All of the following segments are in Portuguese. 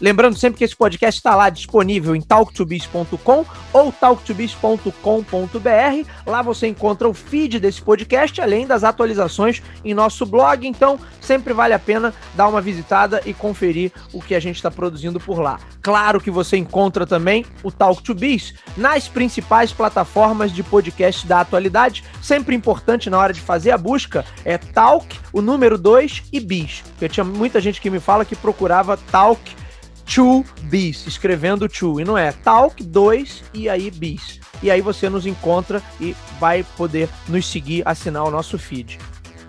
Lembrando sempre que esse podcast está lá disponível em talktobiz.com ou talktobiz.com.br. Lá você encontra o feed desse podcast, além das atualizações em nosso blog. Então, sempre vale a pena dar uma visitada e conferir o que a gente está produzindo por lá. Claro que você encontra também o Talk to Biz nas principais plataformas de podcast da atualidade. Sempre importante na hora de fazer a busca é Talk, o número 2 e Biz. Porque tinha muita gente que me fala que procurava Talk to bis, escrevendo to, e não é talk 2 e aí bis. E aí você nos encontra e vai poder nos seguir, assinar o nosso feed.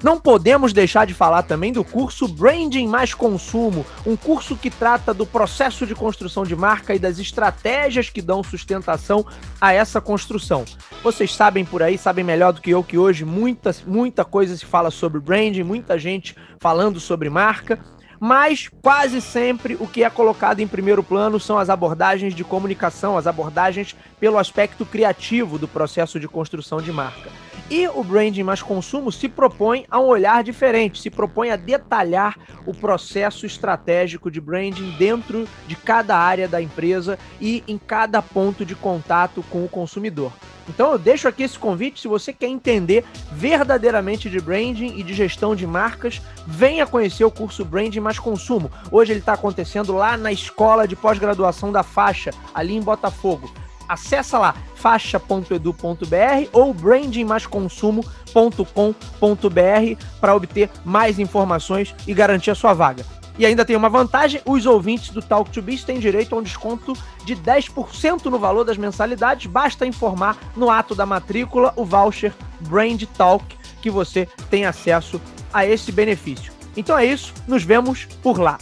Não podemos deixar de falar também do curso Branding mais Consumo, um curso que trata do processo de construção de marca e das estratégias que dão sustentação a essa construção. Vocês sabem por aí, sabem melhor do que eu que hoje muita, muita coisa se fala sobre branding, muita gente falando sobre marca mas quase sempre o que é colocado em primeiro plano são as abordagens de comunicação, as abordagens pelo aspecto criativo do processo de construção de marca. E o branding mais consumo se propõe a um olhar diferente, se propõe a detalhar o processo estratégico de branding dentro de cada área da empresa e em cada ponto de contato com o consumidor. Então eu deixo aqui esse convite, se você quer entender verdadeiramente de branding e de gestão de marcas, venha conhecer o curso Branding mais Consumo. Hoje ele está acontecendo lá na Escola de Pós-Graduação da Faixa, ali em Botafogo. Acesse lá faixa.edu.br ou brandingmaisconsumo.com.br para obter mais informações e garantir a sua vaga. E ainda tem uma vantagem: os ouvintes do Talk to Biz têm direito a um desconto de 10% no valor das mensalidades. Basta informar no ato da matrícula o voucher Brand Talk que você tem acesso a esse benefício. Então é isso, nos vemos por lá.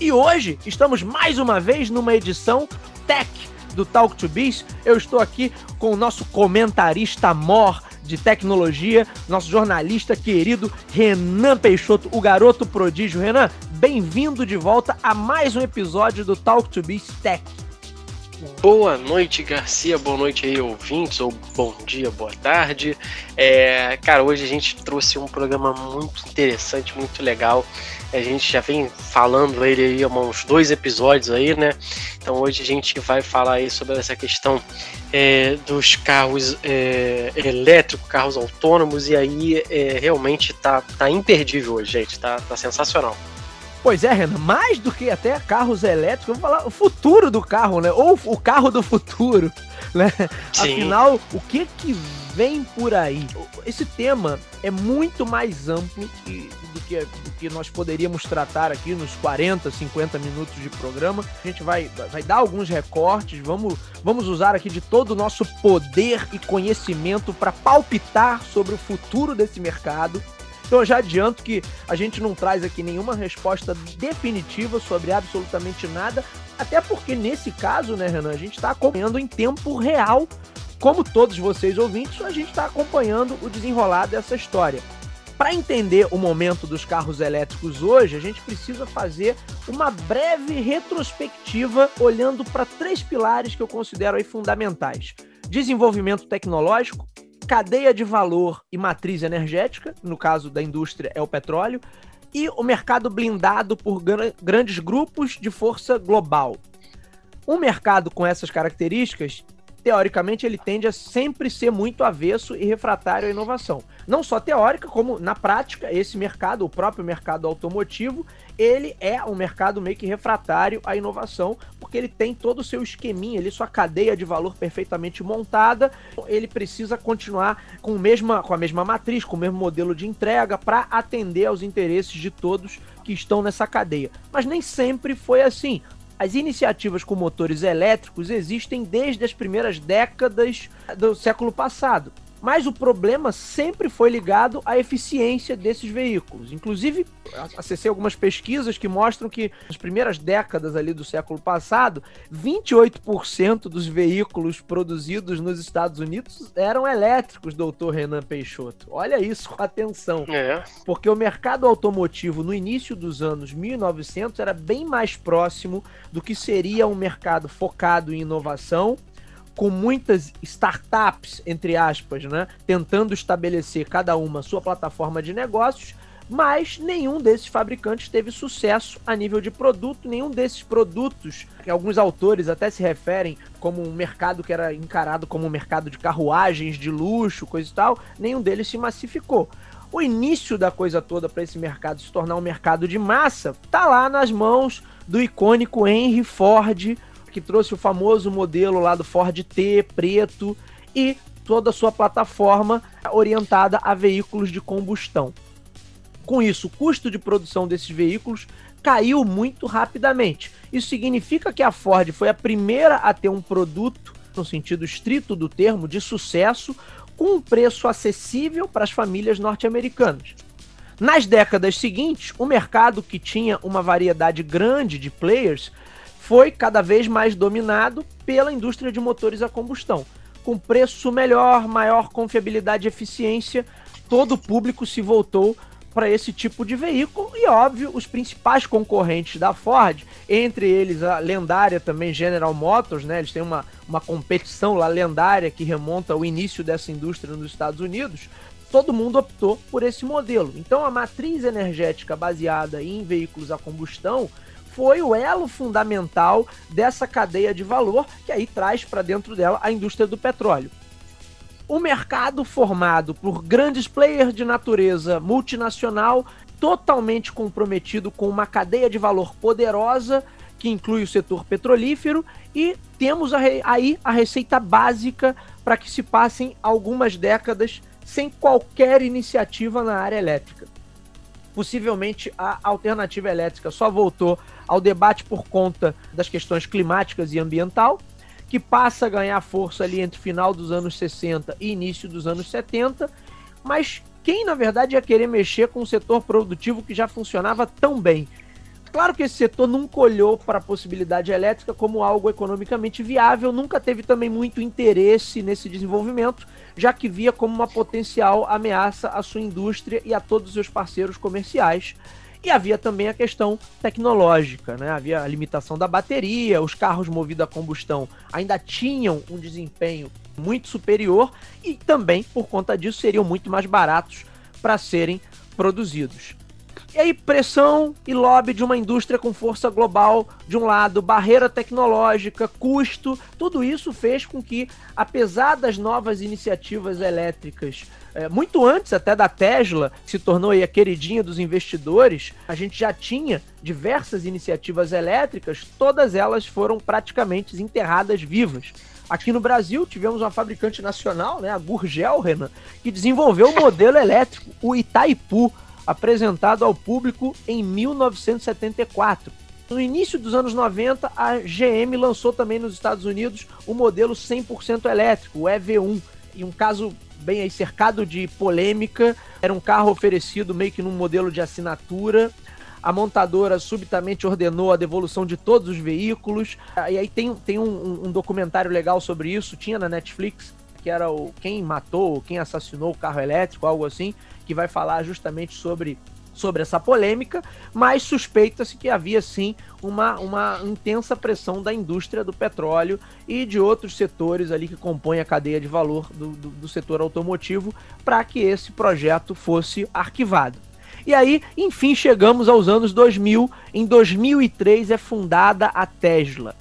E hoje estamos mais uma vez numa edição Tech do Talk to Biz. Eu estou aqui com o nosso comentarista mor de tecnologia, nosso jornalista querido Renan Peixoto, o garoto prodígio. Renan, bem-vindo de volta a mais um episódio do Talk to Biz Tech. Boa noite, Garcia. Boa noite aí, ouvintes, ou bom dia, boa tarde. É, cara, hoje a gente trouxe um programa muito interessante, muito legal. A gente já vem falando ele aí há uns dois episódios aí, né? Então hoje a gente vai falar aí sobre essa questão é, dos carros é, elétricos, carros autônomos, e aí é, realmente tá, tá imperdível hoje, gente. Tá, tá sensacional. Pois é, Renan, mais do que até carros elétricos, vamos falar o futuro do carro, né? Ou o carro do futuro, né? Sim. Afinal, o que que vem por aí? Esse tema é muito mais amplo do que, do que nós poderíamos tratar aqui nos 40, 50 minutos de programa. A gente vai, vai dar alguns recortes, vamos, vamos usar aqui de todo o nosso poder e conhecimento para palpitar sobre o futuro desse mercado então eu já adianto que a gente não traz aqui nenhuma resposta definitiva sobre absolutamente nada, até porque nesse caso, né, Renan, a gente está acompanhando em tempo real, como todos vocês ouvintes, a gente está acompanhando o desenrolar dessa história. Para entender o momento dos carros elétricos hoje, a gente precisa fazer uma breve retrospectiva olhando para três pilares que eu considero aí fundamentais: desenvolvimento tecnológico, cadeia de valor e matriz energética, no caso da indústria é o petróleo, e o mercado blindado por grandes grupos de força global. Um mercado com essas características, teoricamente, ele tende a sempre ser muito avesso e refratário à inovação. Não só teórica, como na prática, esse mercado, o próprio mercado automotivo, ele é um mercado meio que refratário à inovação, porque ele tem todo o seu esqueminha, ele, sua cadeia de valor perfeitamente montada, ele precisa continuar com, mesma, com a mesma matriz, com o mesmo modelo de entrega para atender aos interesses de todos que estão nessa cadeia. Mas nem sempre foi assim. As iniciativas com motores elétricos existem desde as primeiras décadas do século passado. Mas o problema sempre foi ligado à eficiência desses veículos. Inclusive, acessei algumas pesquisas que mostram que nas primeiras décadas ali do século passado, 28% dos veículos produzidos nos Estados Unidos eram elétricos, doutor Renan Peixoto. Olha isso com atenção. É. Porque o mercado automotivo no início dos anos 1900 era bem mais próximo do que seria um mercado focado em inovação com muitas startups, entre aspas, né, tentando estabelecer cada uma sua plataforma de negócios, mas nenhum desses fabricantes teve sucesso a nível de produto, nenhum desses produtos, que alguns autores até se referem como um mercado que era encarado como um mercado de carruagens de luxo, coisa e tal, nenhum deles se massificou. O início da coisa toda para esse mercado se tornar um mercado de massa tá lá nas mãos do icônico Henry Ford, que trouxe o famoso modelo lá do Ford T preto e toda a sua plataforma orientada a veículos de combustão. Com isso, o custo de produção desses veículos caiu muito rapidamente. Isso significa que a Ford foi a primeira a ter um produto, no sentido estrito do termo, de sucesso, com um preço acessível para as famílias norte-americanas. Nas décadas seguintes, o mercado que tinha uma variedade grande de players foi cada vez mais dominado pela indústria de motores a combustão. Com preço melhor, maior confiabilidade e eficiência, todo o público se voltou para esse tipo de veículo e, óbvio, os principais concorrentes da Ford, entre eles a lendária também General Motors, né? Eles têm uma, uma competição lá lendária que remonta ao início dessa indústria nos Estados Unidos. Todo mundo optou por esse modelo. Então, a matriz energética baseada em veículos a combustão foi o elo fundamental dessa cadeia de valor que aí traz para dentro dela a indústria do petróleo. O mercado formado por grandes players de natureza multinacional, totalmente comprometido com uma cadeia de valor poderosa que inclui o setor petrolífero e temos aí a receita básica para que se passem algumas décadas sem qualquer iniciativa na área elétrica. Possivelmente a alternativa elétrica só voltou ao debate por conta das questões climáticas e ambiental, que passa a ganhar força ali entre final dos anos 60 e início dos anos 70, mas quem na verdade ia querer mexer com um setor produtivo que já funcionava tão bem? Claro que esse setor nunca olhou para a possibilidade elétrica como algo economicamente viável, nunca teve também muito interesse nesse desenvolvimento, já que via como uma potencial ameaça à sua indústria e a todos os seus parceiros comerciais. E havia também a questão tecnológica, né? Havia a limitação da bateria, os carros movidos a combustão ainda tinham um desempenho muito superior e também, por conta disso, seriam muito mais baratos para serem produzidos. E aí, pressão e lobby de uma indústria com força global, de um lado, barreira tecnológica, custo, tudo isso fez com que, apesar das novas iniciativas elétricas, é, muito antes até da Tesla, que se tornou a queridinha dos investidores, a gente já tinha diversas iniciativas elétricas, todas elas foram praticamente enterradas vivas. Aqui no Brasil, tivemos uma fabricante nacional, né, a Gurgel, Renan, que desenvolveu o modelo elétrico, o Itaipu, apresentado ao público em 1974. No início dos anos 90, a GM lançou também nos Estados Unidos o modelo 100% elétrico, o EV1, e um caso bem aí cercado de polêmica. Era um carro oferecido meio que num modelo de assinatura. A montadora subitamente ordenou a devolução de todos os veículos. E aí tem, tem um, um documentário legal sobre isso, tinha na Netflix, que era o Quem Matou, Quem Assassinou o Carro Elétrico, algo assim que vai falar justamente sobre sobre essa polêmica, mas suspeita-se que havia sim uma, uma intensa pressão da indústria do petróleo e de outros setores ali que compõem a cadeia de valor do, do, do setor automotivo para que esse projeto fosse arquivado. E aí, enfim, chegamos aos anos 2000. Em 2003 é fundada a Tesla.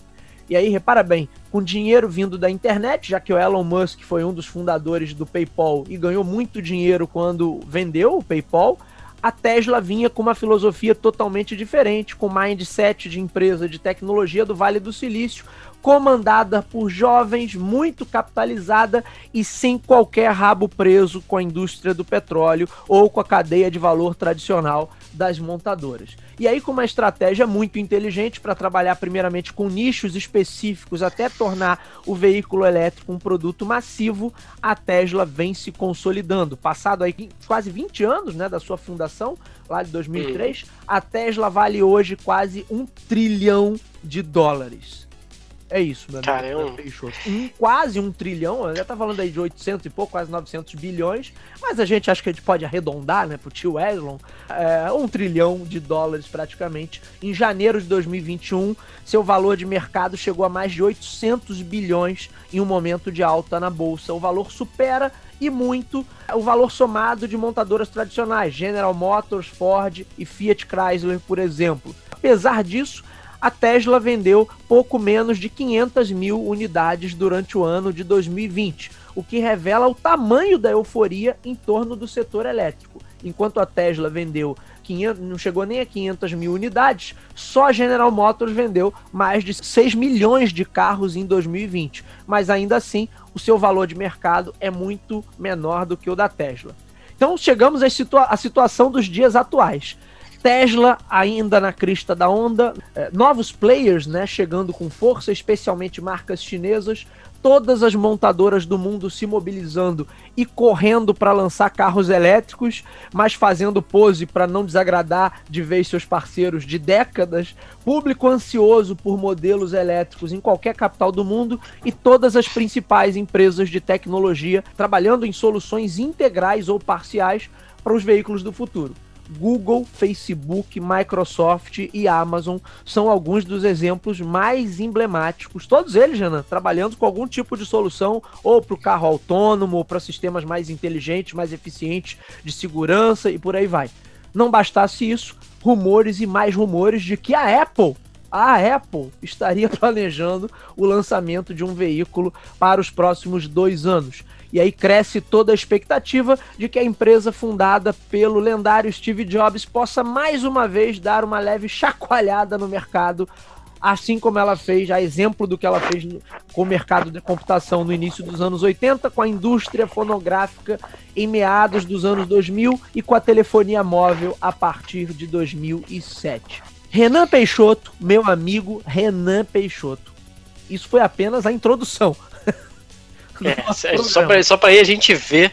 E aí, repara bem, com dinheiro vindo da internet, já que o Elon Musk foi um dos fundadores do PayPal e ganhou muito dinheiro quando vendeu o PayPal, a Tesla vinha com uma filosofia totalmente diferente, com mindset de empresa de tecnologia do Vale do Silício, comandada por jovens, muito capitalizada e sem qualquer rabo preso com a indústria do petróleo ou com a cadeia de valor tradicional das montadoras. E aí, com uma estratégia muito inteligente para trabalhar primeiramente com nichos específicos até tornar o veículo elétrico um produto massivo, a Tesla vem se consolidando. Passado aí quase 20 anos né, da sua fundação, lá de 2003, a Tesla vale hoje quase um trilhão de dólares. É isso, meu amigo. Um, quase um trilhão, já tá falando aí de 800 e pouco, quase 900 bilhões, mas a gente acha que a gente pode arredondar, né, pro tio Elon, é, um trilhão de dólares praticamente. Em janeiro de 2021, seu valor de mercado chegou a mais de 800 bilhões em um momento de alta na bolsa. O valor supera e muito o valor somado de montadoras tradicionais, General Motors, Ford e Fiat Chrysler, por exemplo. Apesar disso, a Tesla vendeu pouco menos de 500 mil unidades durante o ano de 2020, o que revela o tamanho da euforia em torno do setor elétrico. Enquanto a Tesla vendeu 500, não chegou nem a 500 mil unidades, só a General Motors vendeu mais de 6 milhões de carros em 2020. Mas ainda assim, o seu valor de mercado é muito menor do que o da Tesla. Então chegamos à, situa à situação dos dias atuais. Tesla ainda na crista da onda, é, novos players, né, chegando com força, especialmente marcas chinesas, todas as montadoras do mundo se mobilizando e correndo para lançar carros elétricos, mas fazendo pose para não desagradar de vez seus parceiros de décadas, público ansioso por modelos elétricos em qualquer capital do mundo e todas as principais empresas de tecnologia trabalhando em soluções integrais ou parciais para os veículos do futuro. Google, Facebook, Microsoft e Amazon são alguns dos exemplos mais emblemáticos. Todos eles, Jana, trabalhando com algum tipo de solução ou para o carro autônomo, ou para sistemas mais inteligentes, mais eficientes de segurança e por aí vai. Não bastasse isso, rumores e mais rumores de que a Apple a Apple estaria planejando o lançamento de um veículo para os próximos dois anos. E aí cresce toda a expectativa de que a empresa fundada pelo lendário Steve Jobs possa mais uma vez dar uma leve chacoalhada no mercado, assim como ela fez, a exemplo do que ela fez com o mercado de computação no início dos anos 80, com a indústria fonográfica em meados dos anos 2000 e com a telefonia móvel a partir de 2007. Renan Peixoto, meu amigo Renan Peixoto. Isso foi apenas a introdução. É, é só pra, só pra aí a gente ver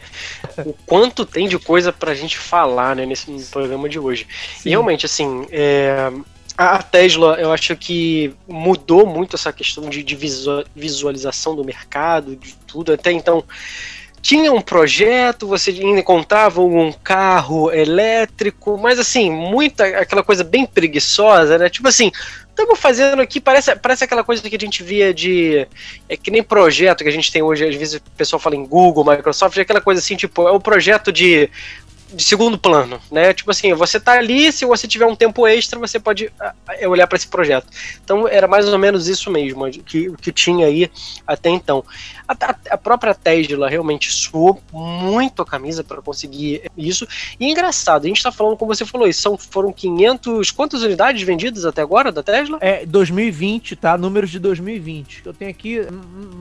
o quanto tem de coisa pra gente falar né, nesse programa de hoje. Sim. E realmente, assim, é, a Tesla, eu acho que mudou muito essa questão de, de visualização do mercado, de tudo. Até então, tinha um projeto, você encontrava um carro elétrico, mas assim, muita aquela coisa bem preguiçosa, né? Tipo assim, estamos fazendo aqui, parece, parece aquela coisa que a gente via de. É que nem projeto que a gente tem hoje, às vezes o pessoal fala em Google, Microsoft, é aquela coisa assim, tipo, é um projeto de de segundo plano, né? Tipo assim, você tá ali, se você tiver um tempo extra, você pode ah, ah, olhar para esse projeto. Então era mais ou menos isso mesmo que, que tinha aí até então. A, a própria Tesla realmente suou muito a camisa para conseguir isso. E é engraçado, a gente tá falando, como você falou, são, foram 500. Quantas unidades vendidas até agora da Tesla? É 2020, tá? Números de 2020. Eu tenho aqui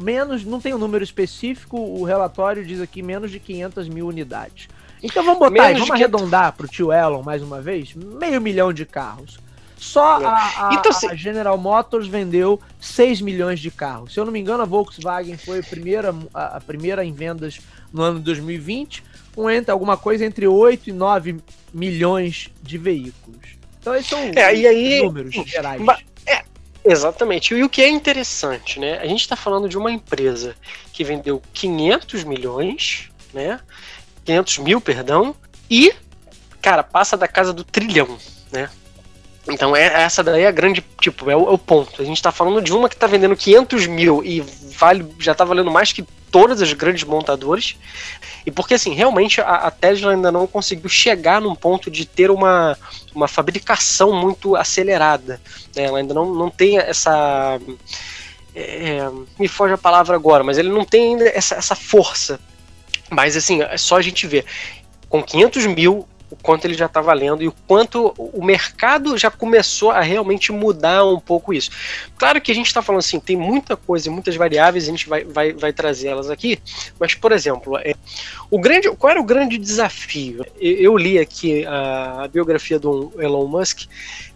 menos, não tem um número específico, o relatório diz aqui menos de 500 mil unidades. Então vamos botar Menos aí, vamos arredondar para o tio Elon mais uma vez, meio milhão de carros. Só a, a, então, a, General Motors vendeu 6 milhões de carros. Se eu não me engano, a Volkswagen foi a primeira, a, primeira em vendas no ano de 2020, com entre, alguma coisa entre 8 e 9 milhões de veículos. Então esses são é, os aí, números gerais. É, exatamente. E o que é interessante, né? A gente está falando de uma empresa que vendeu 500 milhões, né? 500 mil, perdão, e, cara, passa da casa do trilhão, né? Então é, essa daí é a grande, tipo, é o, é o, ponto. A gente tá falando de uma que tá vendendo 500 mil e vale, já tá valendo mais que todas as grandes montadoras. E porque, assim, realmente a, a, Tesla ainda não conseguiu chegar num ponto de ter uma, uma fabricação muito acelerada. Né? Ela ainda não, não tem essa... É, me foge a palavra agora, mas ele não tem ainda essa, essa força mas assim, é só a gente ver. Com 500 mil o quanto ele já está valendo e o quanto o mercado já começou a realmente mudar um pouco isso. Claro que a gente está falando assim, tem muita coisa, muitas variáveis, a gente vai, vai, vai trazer elas aqui, mas, por exemplo, é, o grande, qual era o grande desafio? Eu, eu li aqui a, a biografia do Elon Musk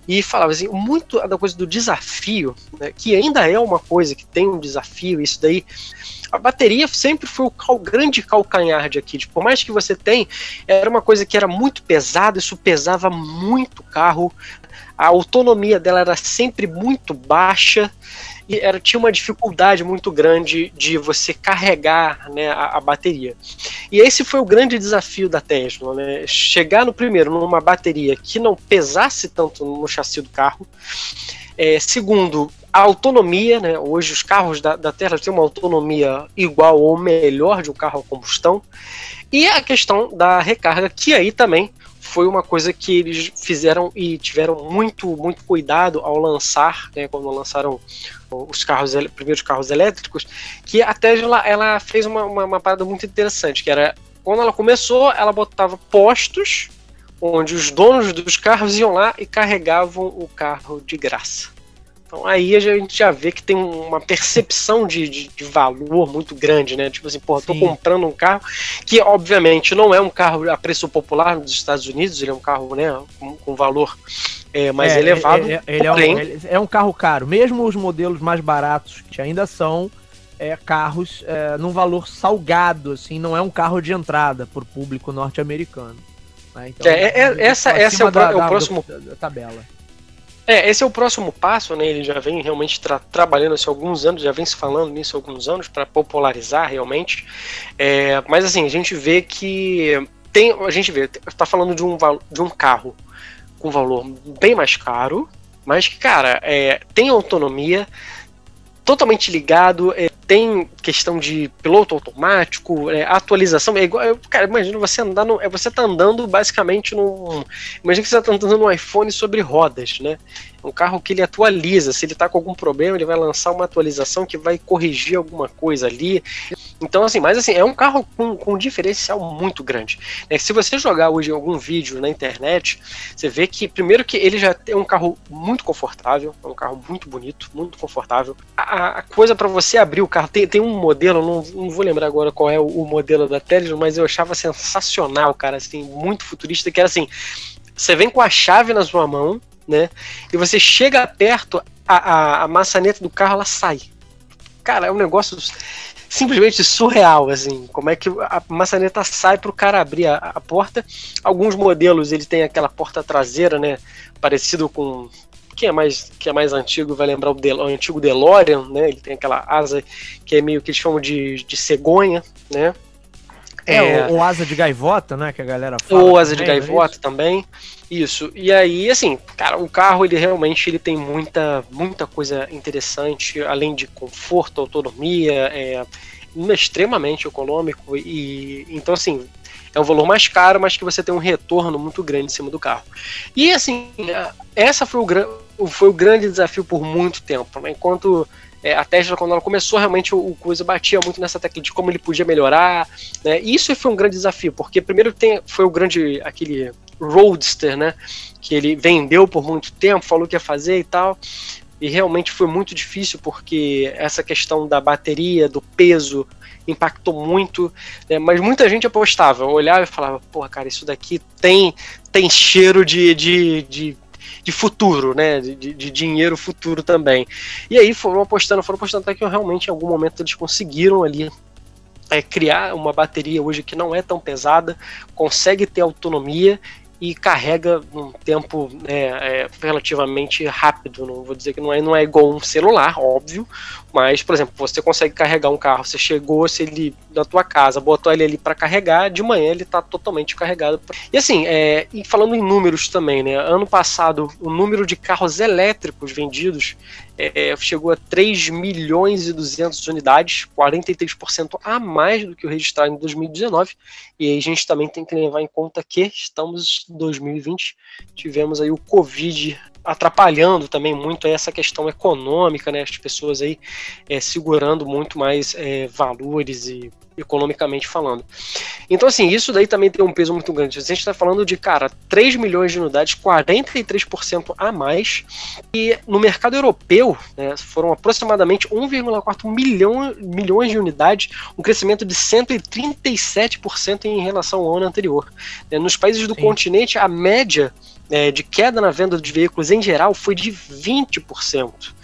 e falava assim, muito da coisa do desafio, né, que ainda é uma coisa que tem um desafio, isso daí a bateria sempre foi o cal, grande calcanhar de aqui. Por mais que você tem, era uma coisa que era muito pesada, isso pesava muito o carro. A autonomia dela era sempre muito baixa e era, tinha uma dificuldade muito grande de você carregar né, a, a, bateria. E esse foi o grande desafio da Tesla, né? Chegar no primeiro numa bateria que não pesasse tanto no chassi do carro. É, segundo, a autonomia, né? Hoje os carros da, da Tesla têm uma autonomia igual ou melhor de um carro a combustão. E a questão da recarga, que aí também foi uma coisa que eles fizeram e tiveram muito, muito cuidado ao lançar, né, quando lançaram os carros, primeiros carros elétricos, que a Tesla ela fez uma, uma, uma parada muito interessante, que era quando ela começou, ela botava postos onde os donos dos carros iam lá e carregavam o carro de graça. Então aí a gente já vê que tem uma percepção de, de, de valor muito grande, né? Tipo assim, pô, tô comprando um carro que obviamente não é um carro a preço popular nos Estados Unidos, ele é um carro, né, com, com valor é, mais é, elevado. É, é ele, porém... é um, ele é um carro caro. Mesmo os modelos mais baratos, que ainda são é, carros é, num valor salgado, assim, não é um carro de entrada por público norte-americano. Né? Então, é, é, essa, essa é o, da, o próximo da, da tabela. É, esse é o próximo passo, né? Ele já vem realmente tra trabalhando isso há alguns anos, já vem se falando nisso há alguns anos para popularizar realmente. É, mas assim, a gente vê que tem, a gente vê, está falando de um de um carro com valor bem mais caro, mas que cara, é, tem autonomia, totalmente ligado, é, tem questão de piloto automático, é, atualização. É igual, cara, imagina você andar no, é, você tá andando basicamente num. Imagina que você tá andando no iPhone sobre rodas, né? Um carro que ele atualiza. Se ele está com algum problema, ele vai lançar uma atualização que vai corrigir alguma coisa ali. Então, assim, mas assim, é um carro com, com um diferencial muito grande. É, se você jogar hoje algum vídeo na internet, você vê que, primeiro, que ele já é um carro muito confortável, é um carro muito bonito, muito confortável. A, a coisa para você abrir o carro, tem, tem um modelo, não, não vou lembrar agora qual é o, o modelo da Tesla, mas eu achava sensacional, cara, assim, muito futurista, que era assim. Você vem com a chave na sua mão, né? E você chega perto, a, a, a maçaneta do carro ela sai. Cara, é um negócio simplesmente surreal, assim, como é que a maçaneta sai para o cara abrir a, a, porta. Alguns modelos ele tem aquela porta traseira, né, parecido com quem é mais que é mais antigo vai lembrar o, o antigo DeLorean, né? Ele tem aquela asa que é meio que eles chamam de, de cegonha, né? É, é o, o, asa de gaivota, né? Que a galera fala. O asa também, de é gaivota é também. Isso. E aí, assim, cara, o carro ele realmente ele tem muita, muita coisa interessante, além de conforto, autonomia, é extremamente econômico e então assim é um valor mais caro, mas que você tem um retorno muito grande em cima do carro. E assim, essa foi o, foi o grande desafio por muito tempo, né? enquanto é, a Tesla, quando ela começou, realmente o, coisa batia muito nessa tecla de como ele podia melhorar. Né? E isso foi um grande desafio, porque primeiro tem, foi o grande, aquele Roadster, né? Que ele vendeu por muito tempo, falou que ia fazer e tal. E realmente foi muito difícil, porque essa questão da bateria, do peso, impactou muito, né? mas muita gente apostava, olhava e falava, porra, cara, isso daqui tem, tem cheiro de, de, de de futuro, né? De, de, dinheiro futuro também. E aí foram apostando, foram apostando até que realmente em algum momento eles conseguiram ali é, criar uma bateria hoje que não é tão pesada, consegue ter autonomia e carrega num tempo né, é, relativamente rápido. Não vou dizer que não é, não é igual um celular, óbvio, mas, por exemplo, você consegue carregar um carro, você chegou, se ele da tua casa, botou ele ali para carregar, de manhã ele está totalmente carregado. E assim, é, e falando em números também, né? Ano passado, o número de carros elétricos vendidos é, chegou a 3 milhões e 200 unidades, 43% a mais do que o registrado em 2019. E aí a gente também tem que levar em conta que estamos em 2020, tivemos aí o Covid atrapalhando também muito essa questão econômica, né? As pessoas aí é, segurando muito mais é, valores e economicamente falando. Então, assim, isso daí também tem um peso muito grande. A gente está falando de, cara, 3 milhões de unidades, 43% a mais. E no mercado europeu, né, foram aproximadamente 1,4 milhão, milhões de unidades, um crescimento de 137% em relação ao ano anterior. É, nos países do Sim. continente, a média é, de queda na venda de veículos em geral foi de 20%.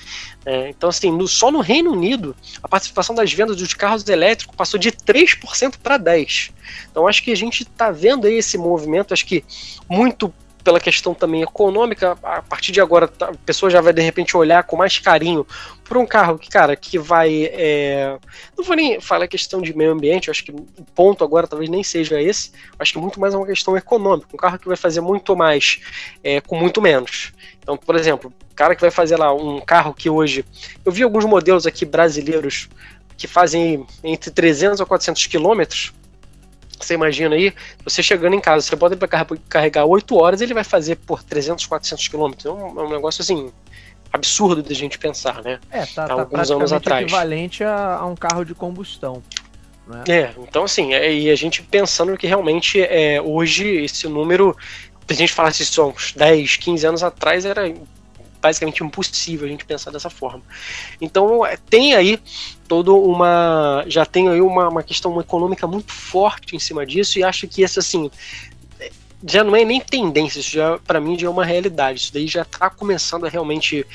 É, então, assim, no, só no Reino Unido, a participação das vendas dos carros elétricos passou de 3% para 10%. Então, acho que a gente está vendo aí esse movimento, acho que muito pela questão também econômica, a partir de agora tá, a pessoa já vai de repente olhar com mais carinho para um carro que, cara, que vai. É... Não vou nem falar questão de meio ambiente, acho que o ponto agora talvez nem seja esse, acho que muito mais é uma questão econômica, um carro que vai fazer muito mais é, com muito menos. Então, por exemplo, cara que vai fazer lá um carro que hoje. Eu vi alguns modelos aqui brasileiros que fazem entre 300 a 400 quilômetros você imagina aí, você chegando em casa, você bota ele para carregar 8 horas, ele vai fazer por 300, 400 quilômetros. É um, é um negócio assim absurdo de a gente pensar, né? É, tá, tá alguns anos atrás. equivalente a, a, um carro de combustão. Né? É, então assim, é, e a gente pensando que realmente é, hoje esse número, se a gente falasse isso há uns 10, 15 anos atrás, era basicamente impossível a gente pensar dessa forma. Então é, tem aí todo uma. Já tem aí uma, uma questão econômica muito forte em cima disso, e acho que essa assim. Já não é nem tendência, isso já para mim já é uma realidade. Isso daí já está começando a realmente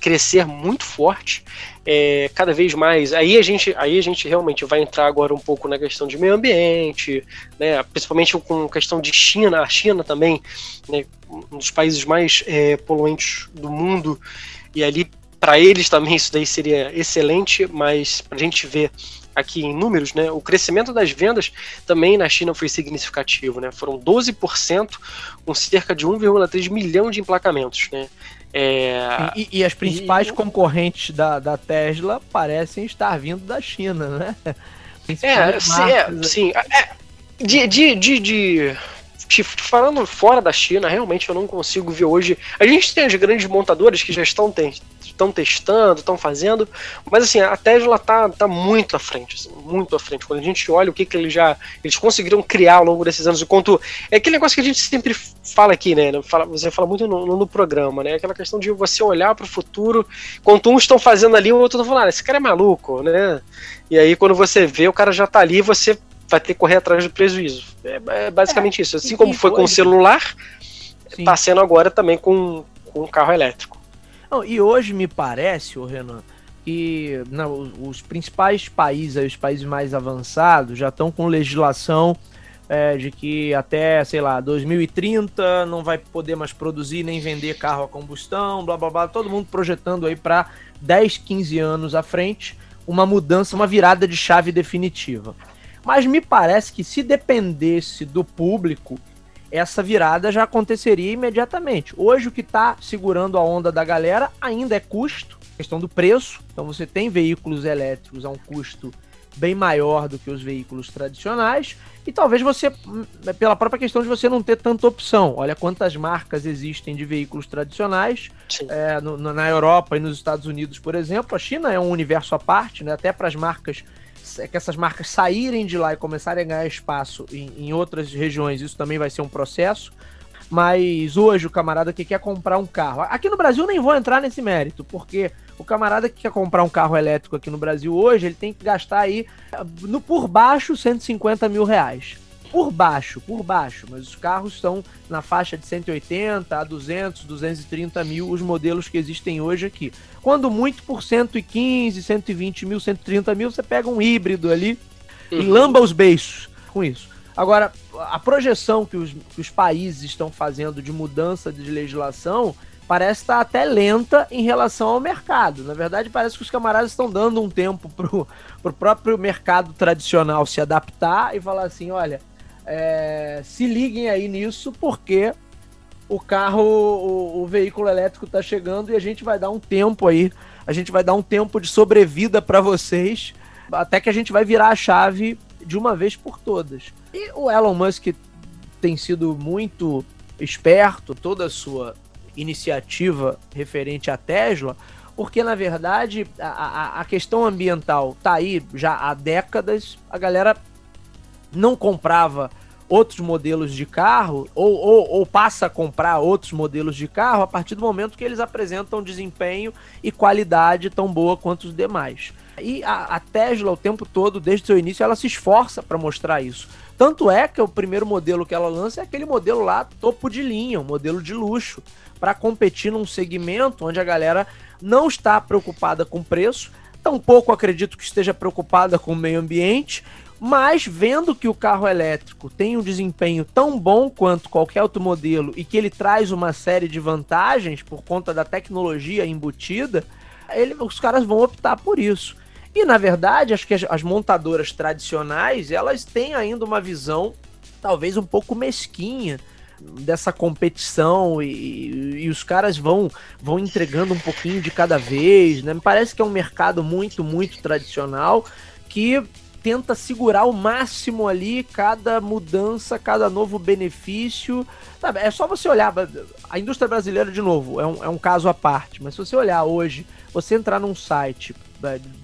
crescer muito forte, é, cada vez mais. Aí a gente, aí a gente realmente vai entrar agora um pouco na questão de meio ambiente, né, principalmente com questão de China. A China também, né, um dos países mais é, poluentes do mundo, e ali para eles também isso daí seria excelente, mas para a gente ver aqui em números, né, o crescimento das vendas também na China foi significativo, né, foram 12%, com cerca de 1,3 milhão de emplacamentos, né. É... E, e, as principais e... concorrentes da, da Tesla parecem estar vindo da China, né? É, sim, é, sim. É, de, de, de, de falando fora da China, realmente eu não consigo ver hoje. A gente tem as grandes montadoras que já estão, te, estão testando, estão fazendo, mas assim, a Tesla tá, tá muito à frente, assim, muito à frente. Quando a gente olha o que, que eles já eles conseguiram criar ao longo desses anos, o quanto. É aquele negócio que a gente sempre fala aqui, né? Fala, você fala muito no, no, programa, né? Aquela questão de você olhar para o futuro, quando uns estão fazendo ali, o outro tá falando, ah, esse cara é maluco, né? E aí, quando você vê, o cara já tá ali, você vai ter que correr atrás do prejuízo. É, é basicamente é, isso. Assim como foi com o celular, está sendo agora também com, com um carro elétrico. Não, e hoje me parece, o Renan, que não, os principais países, os países mais avançados, já estão com legislação é, de que até, sei lá, 2030 não vai poder mais produzir nem vender carro a combustão, blá blá blá, todo mundo projetando aí para 10, 15 anos à frente uma mudança, uma virada de chave definitiva. Mas me parece que se dependesse do público, essa virada já aconteceria imediatamente. Hoje o que está segurando a onda da galera ainda é custo, questão do preço. Então você tem veículos elétricos a um custo bem maior do que os veículos tradicionais e talvez você, pela própria questão de você não ter tanta opção. Olha quantas marcas existem de veículos tradicionais é, no, na Europa e nos Estados Unidos, por exemplo. A China é um universo à parte, né? até para as marcas que essas marcas saírem de lá e começarem a ganhar espaço em, em outras regiões, isso também vai ser um processo. Mas hoje o camarada que quer comprar um carro. Aqui no Brasil nem vou entrar nesse mérito, porque o camarada que quer comprar um carro elétrico aqui no Brasil hoje, ele tem que gastar aí no por baixo 150 mil reais por baixo, por baixo, mas os carros estão na faixa de 180 a 200, 230 mil os modelos que existem hoje aqui. Quando muito por 115, 120 mil, 130 mil, você pega um híbrido ali uhum. e lamba os beiços com isso. Agora, a projeção que os, que os países estão fazendo de mudança de legislação parece estar até lenta em relação ao mercado. Na verdade, parece que os camaradas estão dando um tempo pro, pro próprio mercado tradicional se adaptar e falar assim, olha, é, se liguem aí nisso, porque o carro, o, o veículo elétrico está chegando e a gente vai dar um tempo aí, a gente vai dar um tempo de sobrevida para vocês, até que a gente vai virar a chave de uma vez por todas. E o Elon Musk tem sido muito esperto, toda a sua iniciativa referente à Tesla, porque na verdade a, a, a questão ambiental tá aí já há décadas, a galera não comprava outros modelos de carro ou, ou, ou, passa a comprar outros modelos de carro a partir do momento que eles apresentam desempenho e qualidade tão boa quanto os demais. E a, a Tesla, o tempo todo, desde seu início, ela se esforça para mostrar isso. Tanto é que o primeiro modelo que ela lança é aquele modelo lá topo de linha, um modelo de luxo, para competir num segmento onde a galera não está preocupada com preço, tampouco acredito que esteja preocupada com o meio ambiente, mas vendo que o carro elétrico tem um desempenho tão bom quanto qualquer outro modelo e que ele traz uma série de vantagens por conta da tecnologia embutida, ele, os caras vão optar por isso. E na verdade, acho que as, as montadoras tradicionais, elas têm ainda uma visão talvez um pouco mesquinha dessa competição e, e, os caras vão vão entregando um pouquinho de cada vez, né? Me parece que é um mercado muito, muito tradicional que tenta segurar o máximo ali cada mudança, cada novo benefício. Sabe, é só você olhar. A indústria brasileira, de novo, é um, é um caso à parte, mas se você olhar hoje, você entrar num site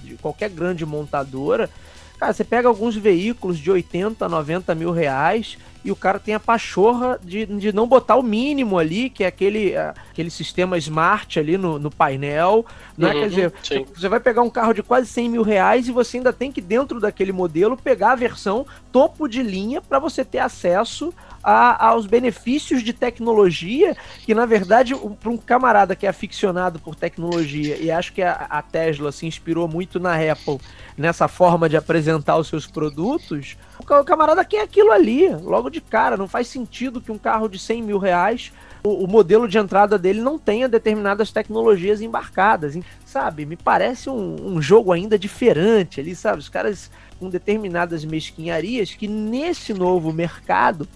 de qualquer grande montadora, cara, você pega alguns veículos de 80, 90 mil reais e o cara tem a pachorra de, de não botar o mínimo ali, que é aquele, aquele sistema smart ali no, no painel. Né? Uhum, Quer dizer, sim. você vai pegar um carro de quase 100 mil reais e você ainda tem que, dentro daquele modelo, pegar a versão topo de linha para você ter acesso a, aos benefícios de tecnologia, que na verdade, para um camarada que é aficionado por tecnologia, e acho que a, a Tesla se inspirou muito na Apple nessa forma de apresentar os seus produtos, o camarada quer aquilo ali, logo de cara. Não faz sentido que um carro de 100 mil reais, o, o modelo de entrada dele não tenha determinadas tecnologias embarcadas. Sabe? Me parece um, um jogo ainda diferente ali, sabe? Os caras com determinadas mesquinharias que nesse novo mercado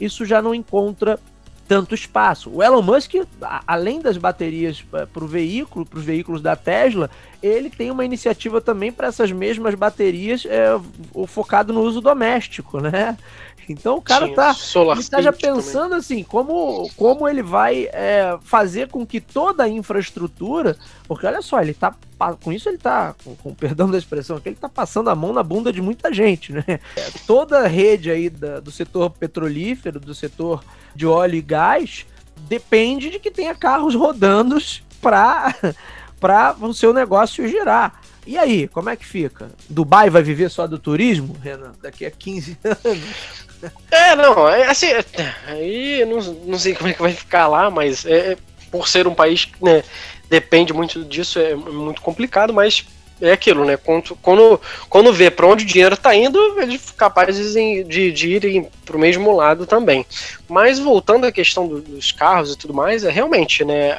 isso já não encontra tanto espaço. O Elon Musk, além das baterias para o veículo, para os veículos da Tesla, ele tem uma iniciativa também para essas mesmas baterias é, focado no uso doméstico, né? Então o cara Sim, tá, ele tá já pensando também. assim, como, como ele vai é, fazer com que toda a infraestrutura, porque olha só, ele tá com isso ele tá, com, com perdão da expressão, ele tá passando a mão na bunda de muita gente, né? Toda a rede aí da, do setor petrolífero, do setor de óleo e gás, depende de que tenha carros rodando para para o seu negócio girar. E aí, como é que fica? Dubai vai viver só do turismo, Renan, daqui a 15 anos? É, não, é assim, é, aí não, não sei como é que vai ficar lá, mas é, por ser um país que né, depende muito disso, é muito complicado, mas é aquilo, né? Quando, quando, quando vê para onde o dinheiro está indo, eles são capazes de, de, de irem para o mesmo lado também. Mas voltando à questão do, dos carros e tudo mais, é realmente, né?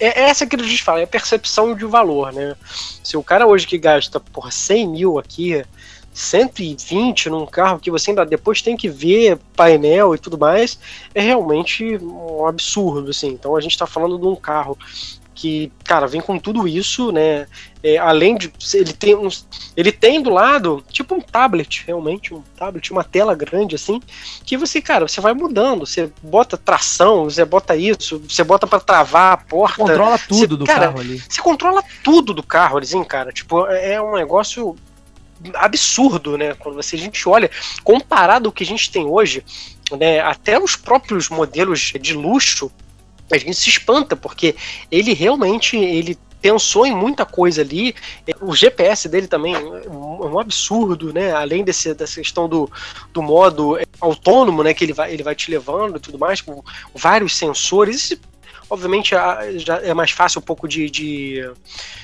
É, é essa que a gente fala, é a percepção de valor, né? Se o cara hoje que gasta por 100 mil aqui, 120 num carro que você ainda depois tem que ver painel e tudo mais, é realmente um absurdo, assim. Então a gente está falando de um carro que, cara, vem com tudo isso, né? É, além de ele tem uns, ele tem do lado tipo um tablet, realmente um tablet, uma tela grande assim, que você, cara, você vai mudando, você bota tração, você bota isso, você bota para travar a porta, controla tudo você, do cara, carro ali. Você controla tudo do carro, assim, cara. Tipo, é um negócio absurdo, né? Quando você, a gente olha, comparado ao que a gente tem hoje, né, até os próprios modelos de luxo, a gente se espanta, porque ele realmente ele pensou em muita coisa ali. O GPS dele também é um absurdo, né? Além desse, dessa questão do, do modo autônomo, né? Que ele vai, ele vai te levando e tudo mais, com vários sensores. Obviamente já é mais fácil um pouco de, de,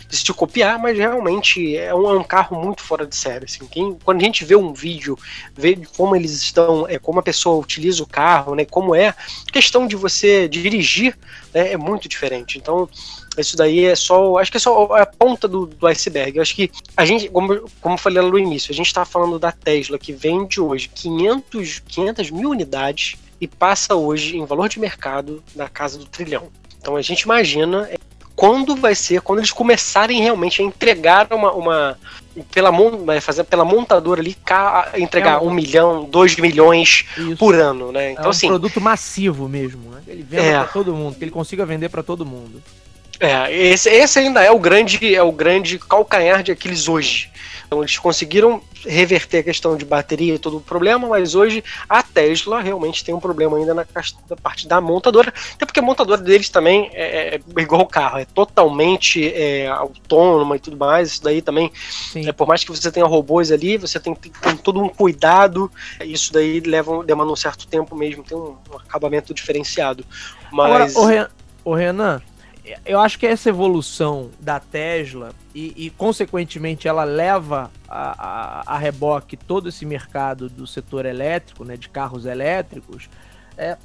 de se copiar, mas realmente é um, é um, carro muito fora de série. Assim. Quem, quando a gente vê um vídeo, vê como eles estão, é, como a pessoa utiliza o carro, né, como é, questão de você dirigir né, é muito diferente. Então, isso daí é só, acho que é só a ponta do, do iceberg. Eu acho que a gente, como, como eu falei lá no início, a gente está falando da Tesla que vende hoje 500, 500 mil unidades e passa hoje em valor de mercado da casa do trilhão. Então a gente imagina é, quando vai ser, quando eles começarem realmente a entregar uma, uma pela, fazer pela montadora ali entregar é um, um, milhão, dois milhões isso. por ano, né? Então, é um assim, produto massivo mesmo, né? Que ele venda é. para todo mundo, que ele consiga vender para todo mundo. É, esse, esse ainda é o grande é o grande calcanhar de Aquiles hoje. Então eles conseguiram reverter a questão de bateria e todo o problema, mas hoje a Tesla realmente tem um problema ainda na, na parte da montadora, até porque a montadora deles também é, é igual o carro, é totalmente é, autônoma e tudo mais, isso daí também, é, por mais que você tenha robôs ali, você tem que ter todo um cuidado, isso daí leva, demanda um certo tempo mesmo, tem um, um acabamento diferenciado. Mas... Agora, o Renan, eu acho que essa evolução da Tesla e, e consequentemente, ela leva a, a, a, reboque todo esse mercado do setor elétrico, né, de carros elétricos, é,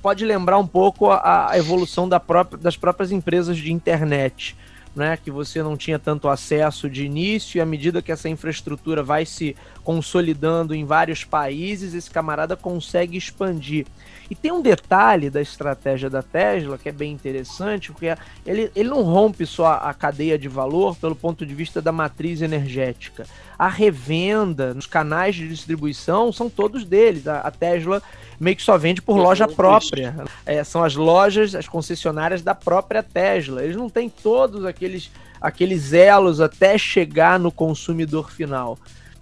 pode lembrar um pouco a, a evolução da própria, das próprias empresas de internet. Né, que você não tinha tanto acesso de início, e à medida que essa infraestrutura vai se consolidando em vários países, esse camarada consegue expandir. E tem um detalhe da estratégia da Tesla que é bem interessante, porque ele, ele não rompe só a cadeia de valor pelo ponto de vista da matriz energética. A revenda, os canais de distribuição são todos deles. A, a Tesla meio que só vende por loja própria. É, são as lojas, as concessionárias da própria Tesla. Eles não têm todos aqueles, aqueles elos até chegar no consumidor final.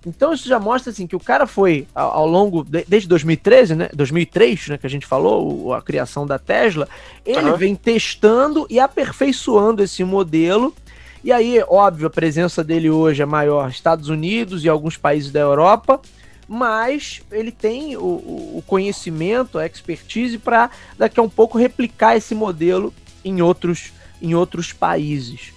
Então isso já mostra assim que o cara foi ao, ao longo de, desde 2013, né, 2003, né, que a gente falou, o, a criação da Tesla, ele uhum. vem testando e aperfeiçoando esse modelo. E aí, óbvio, a presença dele hoje é maior Estados Unidos e alguns países da Europa, mas ele tem o, o conhecimento, a expertise para daqui a um pouco replicar esse modelo em outros, em outros países.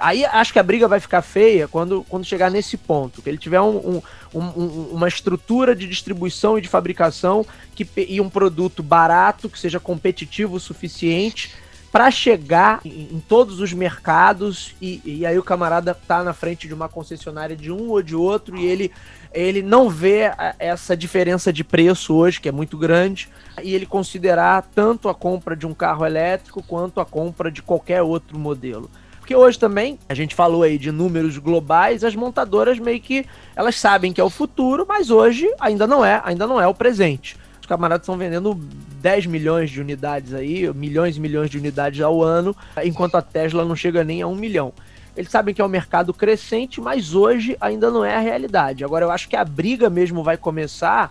Aí acho que a briga vai ficar feia quando, quando chegar nesse ponto, que ele tiver um, um, um, uma estrutura de distribuição e de fabricação que, e um produto barato, que seja competitivo o suficiente para chegar em, em, todos os mercados e, e, aí o camarada tá na frente de uma concessionária de um ou de outro e ele, ele não vê essa diferença de preço hoje, que é muito grande, e ele considerar tanto a compra de um carro elétrico quanto a compra de qualquer outro modelo. Porque hoje também, a gente falou aí de números globais, as montadoras meio que elas sabem que é o futuro, mas hoje ainda não é, ainda não é o presente. Os camaradas estão vendendo 10 milhões de unidades aí, milhões e milhões de unidades ao ano, enquanto a Tesla não chega nem a um milhão. Eles sabem que é um mercado crescente, mas hoje ainda não é a realidade. Agora eu acho que a briga mesmo vai começar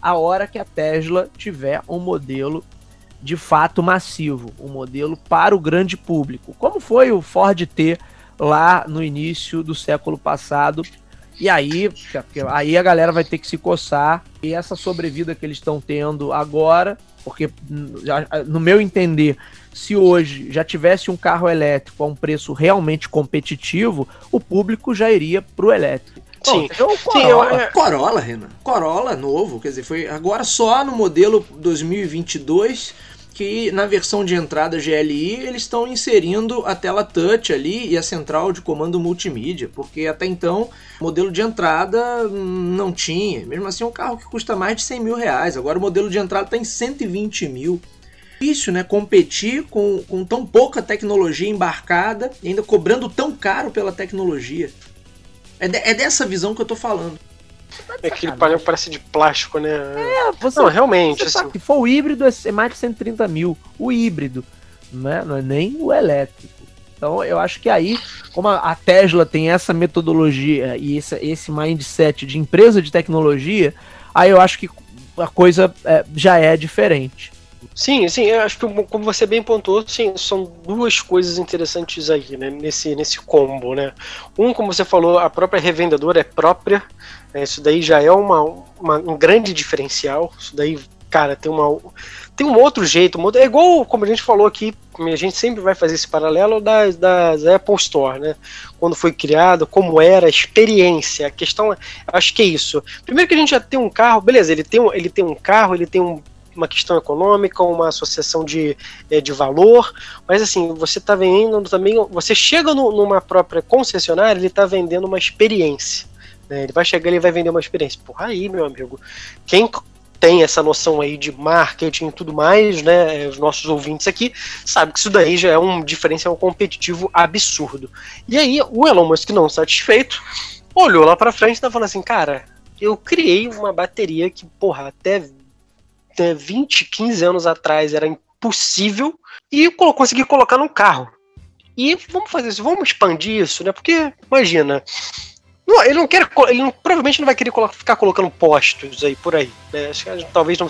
a hora que a Tesla tiver um modelo de fato massivo, um modelo para o grande público, como foi o Ford T lá no início do século passado. E aí, aí a galera vai ter que se coçar e essa sobrevida que eles estão tendo agora, porque no meu entender, se hoje já tivesse um carro elétrico a um preço realmente competitivo, o público já iria para o elétrico. Sim, Bom, Corolla. Sim, eu, é... Corolla, Renan. Corolla novo, quer dizer, foi agora só no modelo 2022 que na versão de entrada GLI eles estão inserindo a tela touch ali e a central de comando multimídia, porque até então o modelo de entrada não tinha. Mesmo assim, é um carro que custa mais de 100 mil reais. Agora o modelo de entrada está em 120 mil. Difícil, né? Competir com, com tão pouca tecnologia embarcada e ainda cobrando tão caro pela tecnologia. É, de, é dessa visão que eu tô falando. É aquele painel parece de plástico, né? É, você, não, realmente. Você assim. Se for o híbrido, é mais de 130 mil. O híbrido, né? não é nem o elétrico. Então eu acho que aí, como a Tesla tem essa metodologia e esse, esse mindset de empresa de tecnologia, aí eu acho que a coisa é, já é diferente. Sim, sim, eu acho que como você bem pontuou, sim, são duas coisas interessantes aí, né, nesse, nesse combo, né. Um, como você falou, a própria revendedora é própria, né, isso daí já é uma, uma, um grande diferencial, isso daí, cara, tem uma tem um outro jeito, é igual como a gente falou aqui, a gente sempre vai fazer esse paralelo das, das Apple Store, né? Quando foi criado, como era a experiência. A questão, acho que é isso. Primeiro que a gente já tem um carro, beleza, ele tem um, ele tem um carro, ele tem um uma questão econômica, uma associação de, é, de valor, mas assim, você está vendendo também, você chega no, numa própria concessionária, ele está vendendo uma experiência. Né? Ele vai chegar, ele vai vender uma experiência. Porra, aí, meu amigo, quem tem essa noção aí de marketing e tudo mais, né? Os nossos ouvintes aqui sabem que isso daí já é um diferencial competitivo absurdo. E aí, o Elon Musk não satisfeito, olhou lá pra frente e tá falando assim, cara, eu criei uma bateria que, porra, até, até 20, 15 anos atrás era impossível e consegui colocar num carro. E vamos fazer isso, vamos expandir isso, né? Porque, imagina, não, ele não quer, ele não, provavelmente não vai querer ficar colocando postos aí por aí. Né? Talvez não.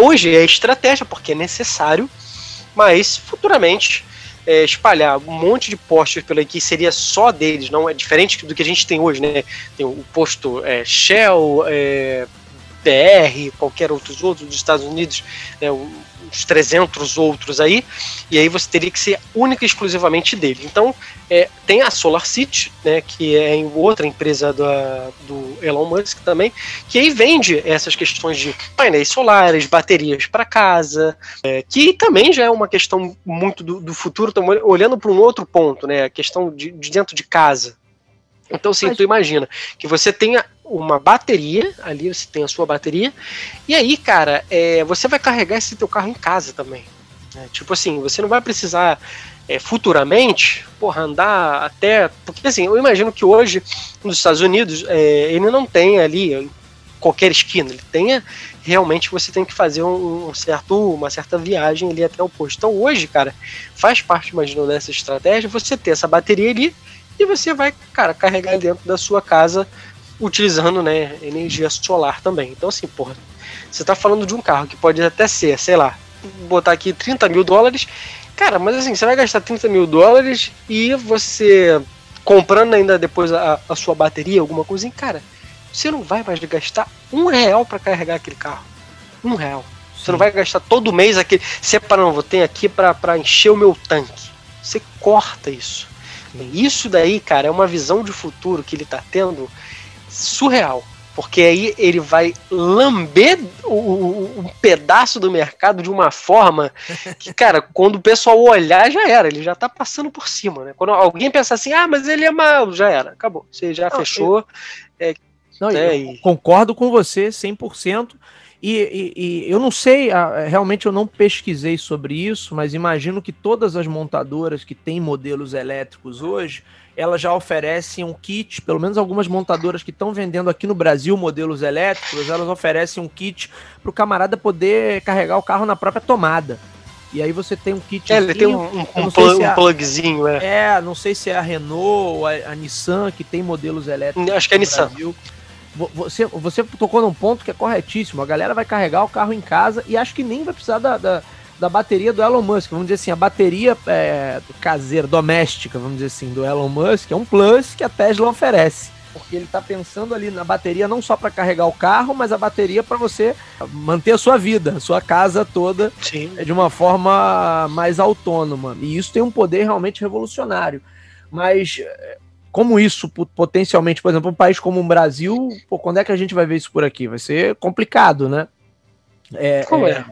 Hoje é estratégia porque é necessário, mas futuramente é, espalhar um monte de postos pela que seria só deles, não é diferente do que a gente tem hoje, né? Tem o posto é, Shell, é, BR, qualquer outros outros dos Estados Unidos, né, uns 300 outros aí, e aí você teria que ser única e exclusivamente dele. Então, é, tem a Solar City, né, que é outra empresa do, do Elon Musk também, que aí vende essas questões de painéis solares, baterias para casa, é, que também já é uma questão muito do, do futuro, estamos olhando para um outro ponto, né, a questão de, de dentro de casa. Então, sim, Mas... tu imagina que você tenha uma bateria, ali você tem a sua bateria, e aí, cara, é, você vai carregar esse teu carro em casa também. Né? Tipo assim, você não vai precisar é, futuramente, porra, andar até. Porque assim, eu imagino que hoje, nos Estados Unidos, é, ele não tem ali qualquer esquina, ele tenha realmente você tem que fazer um, um, certo, uma certa viagem ali até o posto. Então hoje, cara, faz parte, imagino, dessa estratégia você ter essa bateria ali e você vai, cara, carregar dentro da sua casa utilizando né, energia solar também. Então, assim, porra, você está falando de um carro que pode até ser, sei lá, botar aqui 30 mil dólares. Cara, mas assim, você vai gastar 30 mil dólares e você comprando ainda depois a, a sua bateria, alguma coisa, cara, você não vai mais gastar um real para carregar aquele carro. Um real. Você Sim. não vai gastar todo mês aquele. Separando, vou ter aqui para encher o meu tanque. Você corta isso. Isso daí, cara, é uma visão de futuro que ele tá tendo surreal. Porque aí ele vai lamber um pedaço do mercado de uma forma que, cara, quando o pessoal olhar, já era, ele já tá passando por cima, né? Quando alguém pensar assim, ah, mas ele é mal, já era, acabou. Você já não, fechou. Eu... É, não, né, e... concordo com você 100%. E, e, e, eu não sei, realmente eu não pesquisei sobre isso, mas imagino que todas as montadoras que têm modelos elétricos hoje ela já oferece um kit, pelo menos algumas montadoras que estão vendendo aqui no Brasil modelos elétricos, elas oferecem um kit para o camarada poder carregar o carro na própria tomada. E aí você tem um kit. É, ele tem um, um, um, plug, um é plugzinho, é. É, não sei se é a Renault ou a, a Nissan que tem modelos elétricos. Acho que é a Nissan. Brasil. Você, você tocou num ponto que é corretíssimo. A galera vai carregar o carro em casa e acho que nem vai precisar da, da da bateria do Elon Musk. Vamos dizer assim, a bateria é, caseira, doméstica, vamos dizer assim, do Elon Musk é um plus que a Tesla oferece. Porque ele está pensando ali na bateria não só para carregar o carro, mas a bateria para você manter a sua vida, a sua casa toda Sim. de uma forma mais autônoma. E isso tem um poder realmente revolucionário. Mas como isso potencialmente, por exemplo, um país como o Brasil, pô, quando é que a gente vai ver isso por aqui? Vai ser complicado, né? É, como é? é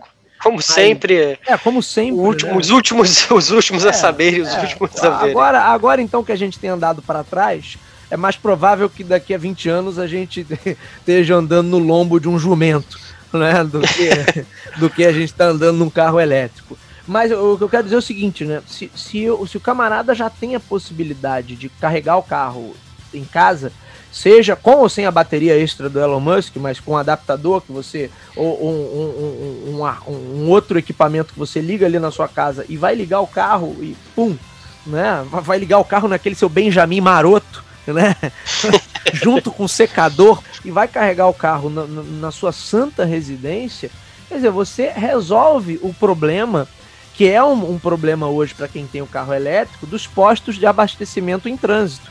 como sempre. É, como sempre. Último, né? Os últimos, os últimos é, a saber e os é. últimos a ver. Agora, agora, então, que a gente tem andado para trás, é mais provável que daqui a 20 anos a gente esteja andando no lombo de um jumento, né? Do que, do que a gente está andando num carro elétrico. Mas o que eu quero dizer é o seguinte, né? Se, se, se o camarada já tem a possibilidade de carregar o carro em casa, seja com ou sem a bateria extra do Elon Musk, mas com um adaptador que você, ou um, um, um, um, outro equipamento que você liga ali na sua casa e vai ligar o carro e pum, né? Vai ligar o carro naquele seu Benjamin maroto, né? Junto com o secador e vai carregar o carro na, na sua santa residência. Quer dizer, você resolve o problema que é um, um problema hoje para quem tem o carro elétrico dos postos de abastecimento em trânsito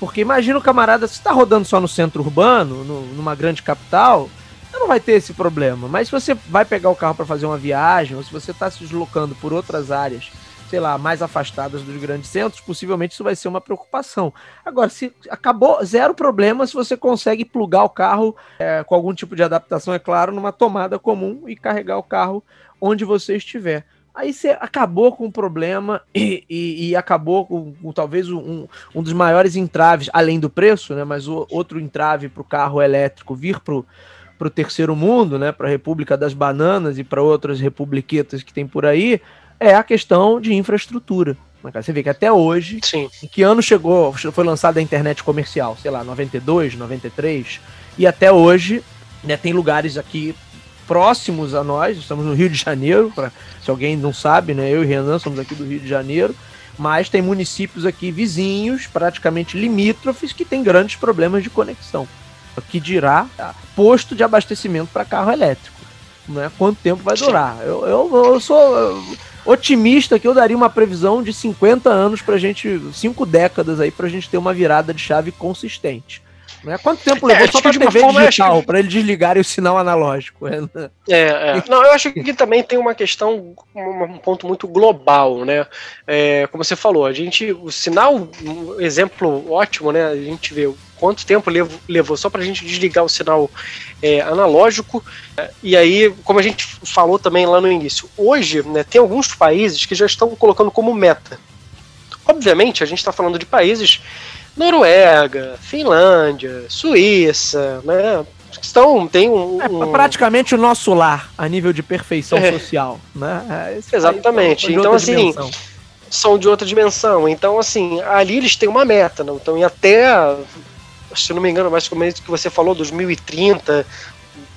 porque imagina o camarada, se está rodando só no centro urbano, no, numa grande capital, você não vai ter esse problema. Mas se você vai pegar o carro para fazer uma viagem, ou se você está se deslocando por outras áreas, sei lá, mais afastadas dos grandes centros, possivelmente isso vai ser uma preocupação. Agora, se acabou zero problema se você consegue plugar o carro é, com algum tipo de adaptação, é claro, numa tomada comum e carregar o carro onde você estiver. Aí você acabou com o problema e, e, e acabou com, com talvez um, um, dos maiores entraves, além do preço, né? Mas o, outro entrave para o carro elétrico vir para o terceiro mundo, né? Para a República das Bananas e para outras republiquetas que tem por aí, é a questão de infraestrutura. Você vê que até hoje, Sim. em que ano chegou, foi lançada a internet comercial? Sei lá, 92, 93, e até hoje, né, tem lugares aqui próximos a nós, estamos no Rio de Janeiro, pra, se alguém não sabe, né, eu e Renan somos aqui do Rio de Janeiro, mas tem municípios aqui vizinhos, praticamente limítrofes, que têm grandes problemas de conexão. Que dirá posto de abastecimento para carro elétrico. Né? Quanto tempo vai durar? Eu, eu, eu sou otimista que eu daria uma previsão de 50 anos pra gente, cinco décadas aí pra gente ter uma virada de chave consistente. Né? Quanto tempo levou é, só de TV forma, digital, que... para eles desligarem o sinal analógico? É, é. Não, eu acho que também tem uma questão, um ponto muito global, né? É, como você falou, a gente, o sinal, um exemplo ótimo, né? A gente vê quanto tempo levou, levou só para a gente desligar o sinal é, analógico. E aí, como a gente falou também lá no início, hoje né, tem alguns países que já estão colocando como meta. Obviamente, a gente está falando de países Noruega, Finlândia, Suíça, né? Estão, tem um, é um... praticamente o nosso lar a nível de perfeição é. social, né? Esse Exatamente. Então, assim, dimensão. são de outra dimensão. Então, assim, ali eles têm uma meta, não? Então, e até se não me engano, mais ou menos que você falou, 2030,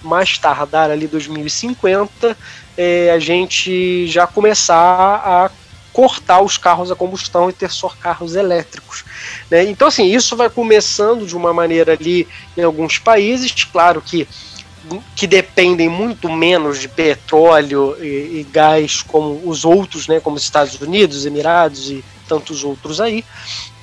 mais tardar ali 2050, é, a gente já começar a cortar os carros a combustão e ter só carros elétricos. Né? Então, assim, isso vai começando de uma maneira ali em alguns países, claro que que dependem muito menos de petróleo e, e, gás como os outros, né, como os Estados Unidos, Emirados e tantos outros aí,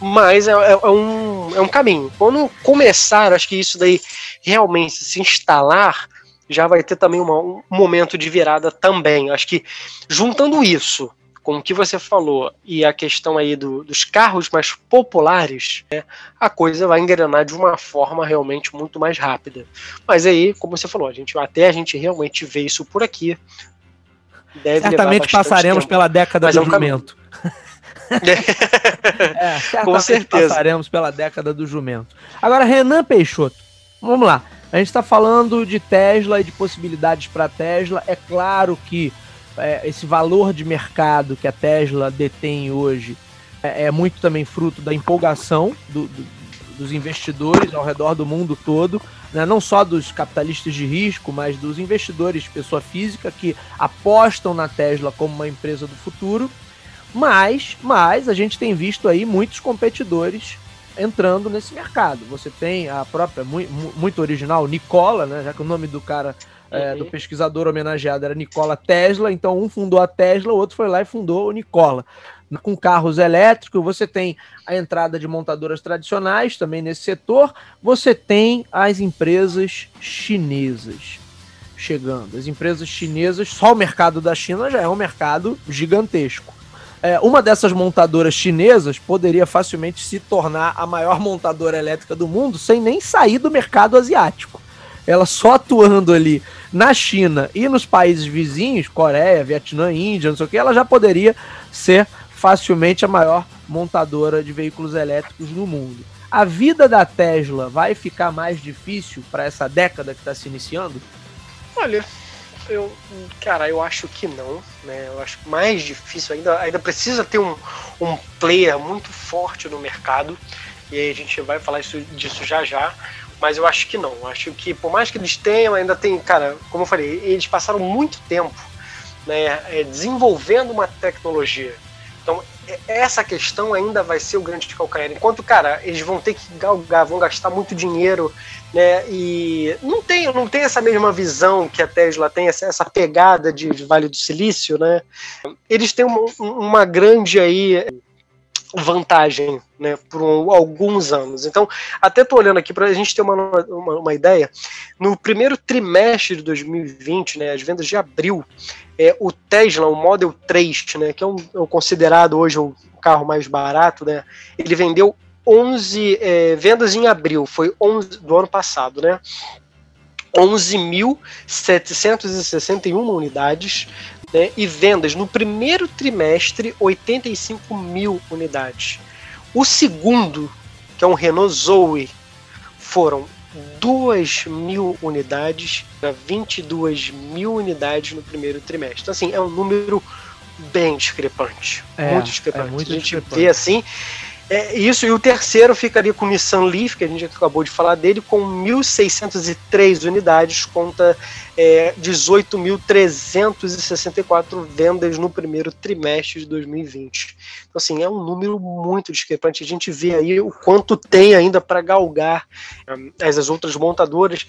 mas é, é, é, um, é um caminho. Quando começar, acho que isso daí realmente se instalar, já vai ter também uma, um momento de virada também. Acho que juntando isso com o que você falou e a questão aí do, dos carros mais populares, né, a coisa vai engrenar de uma forma realmente muito mais rápida. Mas aí, como você falou, a gente até a gente realmente ver isso por aqui. Certamente passaremos tempo. pela década do é um jumento. é, com certeza. passaremos pela década do jumento. Agora, Renan Peixoto, vamos lá. A gente está falando de Tesla e de possibilidades para Tesla. É claro que é, esse valor de mercado que a Tesla detém hoje é, é muito também fruto da empolgação do, do, dos investidores ao redor do mundo todo, né? não só dos capitalistas de risco, mas dos investidores pessoa física que apostam na Tesla como uma empresa do futuro. Mas, mas a gente tem visto aí muitos competidores entrando nesse mercado. Você tem a própria, muito, original, Nicola, né? Já que o nome do cara é, uhum. do pesquisador homenageado era Nikola Tesla, então um fundou a Tesla, o outro foi lá e fundou o Nikola. Com carros elétricos, você tem a entrada de montadoras tradicionais também nesse setor, você tem as empresas chinesas chegando. As empresas chinesas, só o mercado da China já é um mercado gigantesco. É, uma dessas montadoras chinesas poderia facilmente se tornar a maior montadora elétrica do mundo sem nem sair do mercado asiático ela só atuando ali na China e nos países vizinhos, Coreia, Vietnã, Índia, não sei o que, ela já poderia ser facilmente a maior montadora de veículos elétricos no mundo. A vida da Tesla vai ficar mais difícil para essa década que está se iniciando? Olha, eu, cara, eu acho que não, né? Eu acho mais difícil ainda, ainda precisa ter um, um player muito forte no mercado. E a gente vai falar isso, disso já já. Mas eu acho que não. Acho que, por mais que eles tenham, ainda tem, cara, como eu falei, eles passaram muito tempo né, é, desenvolvendo uma tecnologia. Então, essa questão ainda vai ser o grande calcanhar. Enquanto, cara, eles vão ter que galgar, vão gastar muito dinheiro, né? E não tem, não tem essa mesma visão que a Tesla tem, essa, essa pegada de, de Vale do Silício, né? Eles têm uma, uma grande aí vantagem né, por um, alguns anos. Então, até estou olhando aqui para a gente ter uma, uma, uma, ideia. No primeiro trimestre de 2020, né, as vendas de abril, é, o Tesla, o Model 3, né, que é, um, é considerado hoje o carro mais barato, né, ele vendeu 11 é, vendas em abril, foi 11 do ano passado, né? 11.761 unidades, né, e vendas no primeiro trimestre 85 mil unidades. O segundo, que é um Renault Zoe, foram 2 mil unidades para 22 mil unidades no primeiro trimestre. Então, assim, é um número bem discrepante. É, muito discrepante. É muito a gente discrepante. vê assim. É, isso, e o terceiro ficaria com o Nissan Leaf, que a gente acabou de falar dele, com 1.603 unidades, conta é, 18.364 vendas no primeiro trimestre de 2020. Então, assim, é um número muito discrepante. A gente vê aí o quanto tem ainda para galgar as, as outras montadoras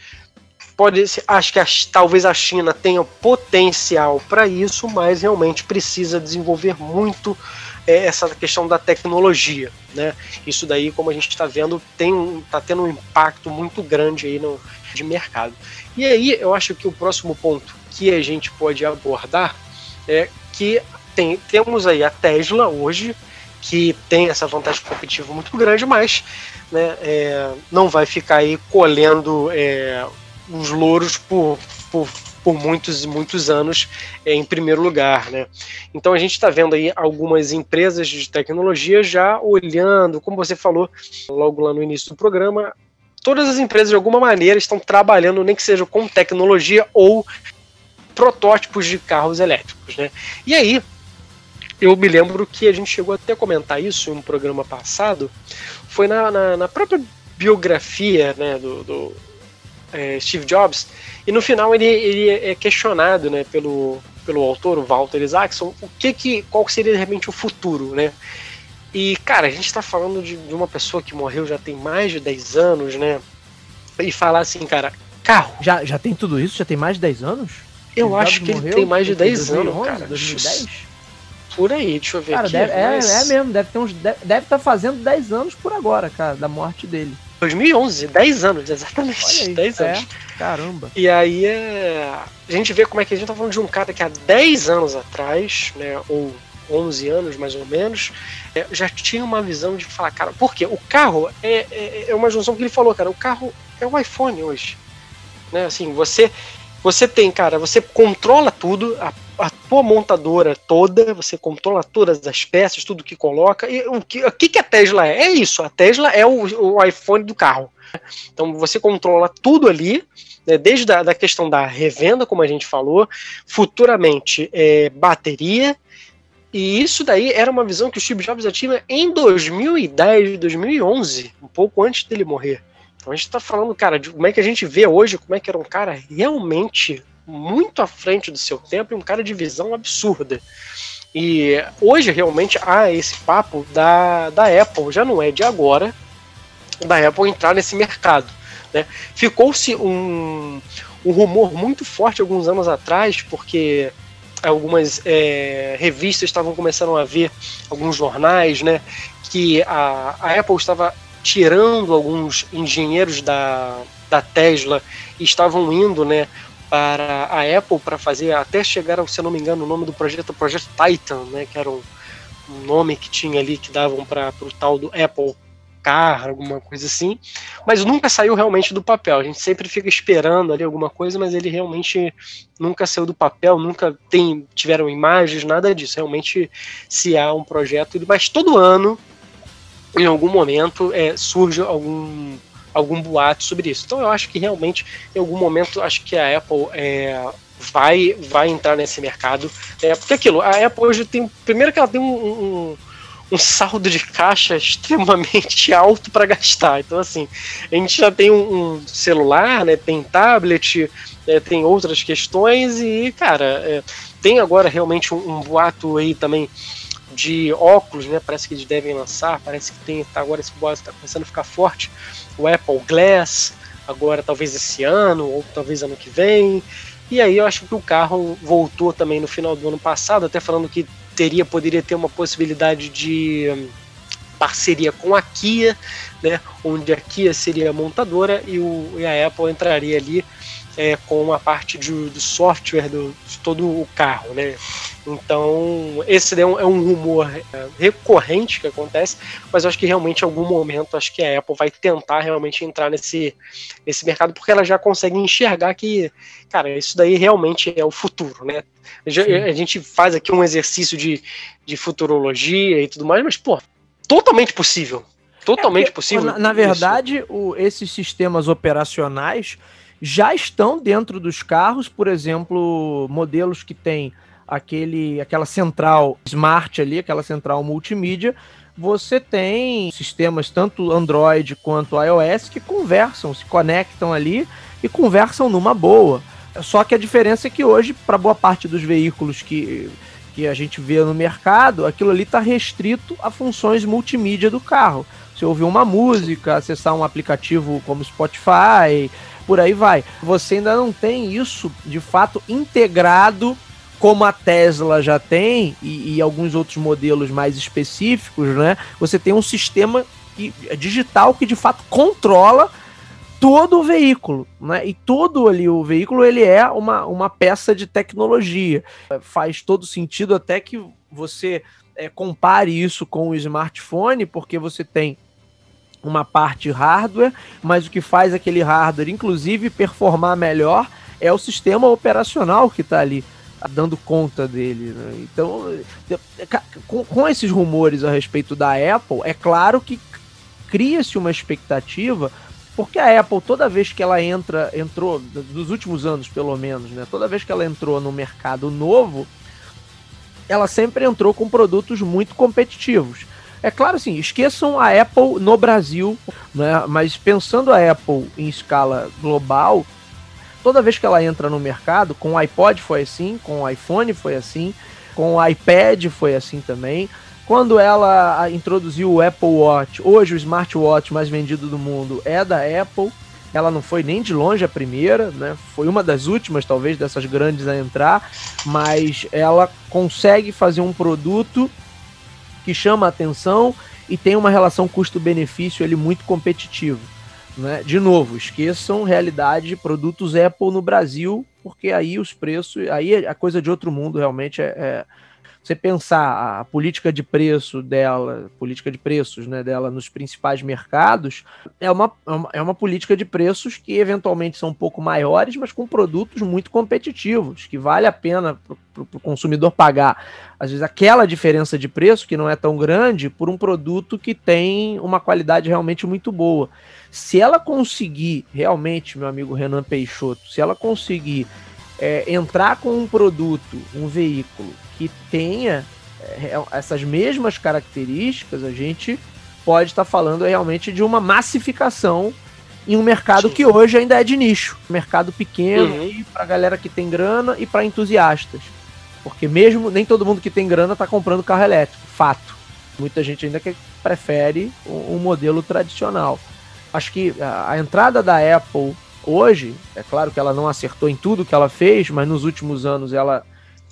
pode ser, acho que a, talvez a China tenha potencial para isso, mas realmente precisa desenvolver muito é, essa questão da tecnologia, né? Isso daí, como a gente está vendo, tem está tendo um impacto muito grande aí no de mercado. E aí, eu acho que o próximo ponto que a gente pode abordar é que tem, temos aí a Tesla hoje, que tem essa vantagem competitiva muito grande, mas né, é, não vai ficar aí colhendo é, os louros por, por, por muitos e muitos anos é, em primeiro lugar. Né? Então a gente está vendo aí algumas empresas de tecnologia já olhando, como você falou logo lá no início do programa, todas as empresas de alguma maneira estão trabalhando, nem que seja com tecnologia ou protótipos de carros elétricos. Né? E aí, eu me lembro que a gente chegou até a comentar isso em um programa passado, foi na, na, na própria biografia né, do, do é, Steve Jobs, e no final ele, ele é questionado né, pelo, pelo autor, o Walter Isaacson, o que que, qual seria realmente o futuro, né? E, cara, a gente está falando de, de, uma pessoa que morreu já tem mais de 10 anos, né? E falar assim, cara, carro. Já, já tem tudo isso? Já tem mais de 10 anos? Eu acho que morreu, ele tem mais de 10 2011, anos, cara. 2010? Por aí, deixa eu ver cara, aqui. Deve, mas... é, é mesmo, deve estar deve, deve tá fazendo 10 anos por agora, cara, da morte dele. 2011, 10 anos, exatamente. Olha aí, 10 anos. É, caramba. E aí é... a gente vê como é que a gente tá falando de um cara que há 10 anos atrás, né, ou 11 anos mais ou menos, é, já tinha uma visão de falar, cara, porque o carro é, é, é, uma junção que ele falou, cara, o carro é o iPhone hoje. Né, assim, você você tem, cara, você controla tudo, a, a tua montadora toda, você controla todas as peças, tudo que coloca. E o que, o que a Tesla é? É isso, a Tesla é o, o iPhone do carro. Então você controla tudo ali, né, desde a da questão da revenda, como a gente falou, futuramente é, bateria, e isso daí era uma visão que o Steve Jobs já tinha em 2010, 2011, um pouco antes dele morrer. Então a gente está falando, cara, de como é que a gente vê hoje, como é que era um cara realmente muito à frente do seu tempo e um cara de visão absurda. E hoje realmente há esse papo da, da Apple, já não é de agora, da Apple entrar nesse mercado. Né? Ficou-se um, um rumor muito forte alguns anos atrás, porque algumas é, revistas estavam começando a ver, alguns jornais, né, que a, a Apple estava tirando alguns engenheiros da, da Tesla e estavam indo, né, para a Apple para fazer até chegar, se eu não me engano, o nome do projeto, o projeto Titan, né, que era um, um nome que tinha ali que davam para o tal do Apple Car, alguma coisa assim, mas nunca saiu realmente do papel. A gente sempre fica esperando ali alguma coisa, mas ele realmente nunca saiu do papel, nunca tem tiveram imagens, nada disso. Realmente se há um projeto, mas todo ano em algum momento é, surge algum, algum boato sobre isso. Então eu acho que realmente, em algum momento, acho que a Apple é, vai, vai entrar nesse mercado. É, porque aquilo, a Apple hoje tem. Primeiro que ela tem um, um, um saldo de caixa extremamente alto para gastar. Então, assim, a gente já tem um, um celular, né, tem tablet, é, tem outras questões, e, cara, é, tem agora realmente um, um boato aí também de óculos, né? Parece que eles devem lançar, parece que tem, tá, agora esse boato está começando a ficar forte. O Apple Glass, agora talvez esse ano, ou talvez ano que vem. E aí eu acho que o carro voltou também no final do ano passado, até falando que teria, poderia ter uma possibilidade de hum, parceria com a Kia, né? Onde a Kia seria a montadora e, o, e a Apple entraria ali é, com a parte de, do software do, de todo o carro, né? Então, esse é um, é um rumor é, recorrente que acontece, mas eu acho que realmente em algum momento acho que a Apple vai tentar realmente entrar nesse, nesse mercado, porque ela já consegue enxergar que, cara, isso daí realmente é o futuro, né? A gente faz aqui um exercício de, de futurologia e tudo mais, mas, pô, totalmente possível. Totalmente é porque, possível. Na, na verdade, o, esses sistemas operacionais já estão dentro dos carros, por exemplo, modelos que têm aquele, aquela central smart ali, aquela central multimídia, você tem sistemas tanto Android quanto iOS que conversam, se conectam ali e conversam numa boa. Só que a diferença é que hoje, para boa parte dos veículos que, que a gente vê no mercado, aquilo ali está restrito a funções multimídia do carro. Você ouvir uma música, acessar um aplicativo como Spotify, por aí vai. Você ainda não tem isso de fato integrado como a Tesla já tem e, e, alguns outros modelos mais específicos, né? Você tem um sistema que, digital que de fato controla todo o veículo, né? E todo ali o veículo ele é uma, uma peça de tecnologia. Faz todo sentido até que você é, compare isso com o smartphone, porque você tem uma parte hardware, mas o que faz aquele hardware, inclusive, performar melhor é o sistema operacional que está ali dando conta dele. Né? Então, com, com esses rumores a respeito da Apple, é claro que cria-se uma expectativa porque a Apple, toda vez que ela entra, entrou, dos últimos anos pelo menos, né? Toda vez que ela entrou no mercado novo, ela sempre entrou com produtos muito competitivos. É claro, assim, esqueçam a Apple no Brasil, né? Mas pensando a Apple em escala global, toda vez que ela entra no mercado, com o iPod foi assim, com o iPhone foi assim, com o iPad foi assim também. Quando ela introduziu o Apple Watch, hoje o smartwatch mais vendido do mundo é da Apple. Ela não foi nem de longe a primeira, né? Foi uma das últimas, talvez, dessas grandes a entrar, mas ela consegue fazer um produto que chama a atenção e tem uma relação custo-benefício ele muito competitivo. Né? De novo, esqueçam realidade de produtos Apple no Brasil, porque aí os preços, aí a coisa de outro mundo realmente é, é você pensar a política de preço dela, política de preços né, dela nos principais mercados, é uma, é uma política de preços que eventualmente são um pouco maiores, mas com produtos muito competitivos, que vale a pena para o consumidor pagar, às vezes, aquela diferença de preço, que não é tão grande, por um produto que tem uma qualidade realmente muito boa. Se ela conseguir, realmente, meu amigo Renan Peixoto, se ela conseguir é, entrar com um produto, um veículo que tenha é, essas mesmas características, a gente pode estar tá falando realmente de uma massificação em um mercado Sim. que hoje ainda é de nicho, mercado pequeno uhum. para galera que tem grana e para entusiastas, porque mesmo nem todo mundo que tem grana está comprando carro elétrico, fato. Muita gente ainda que prefere um, um modelo tradicional. Acho que a, a entrada da Apple hoje, é claro que ela não acertou em tudo que ela fez, mas nos últimos anos ela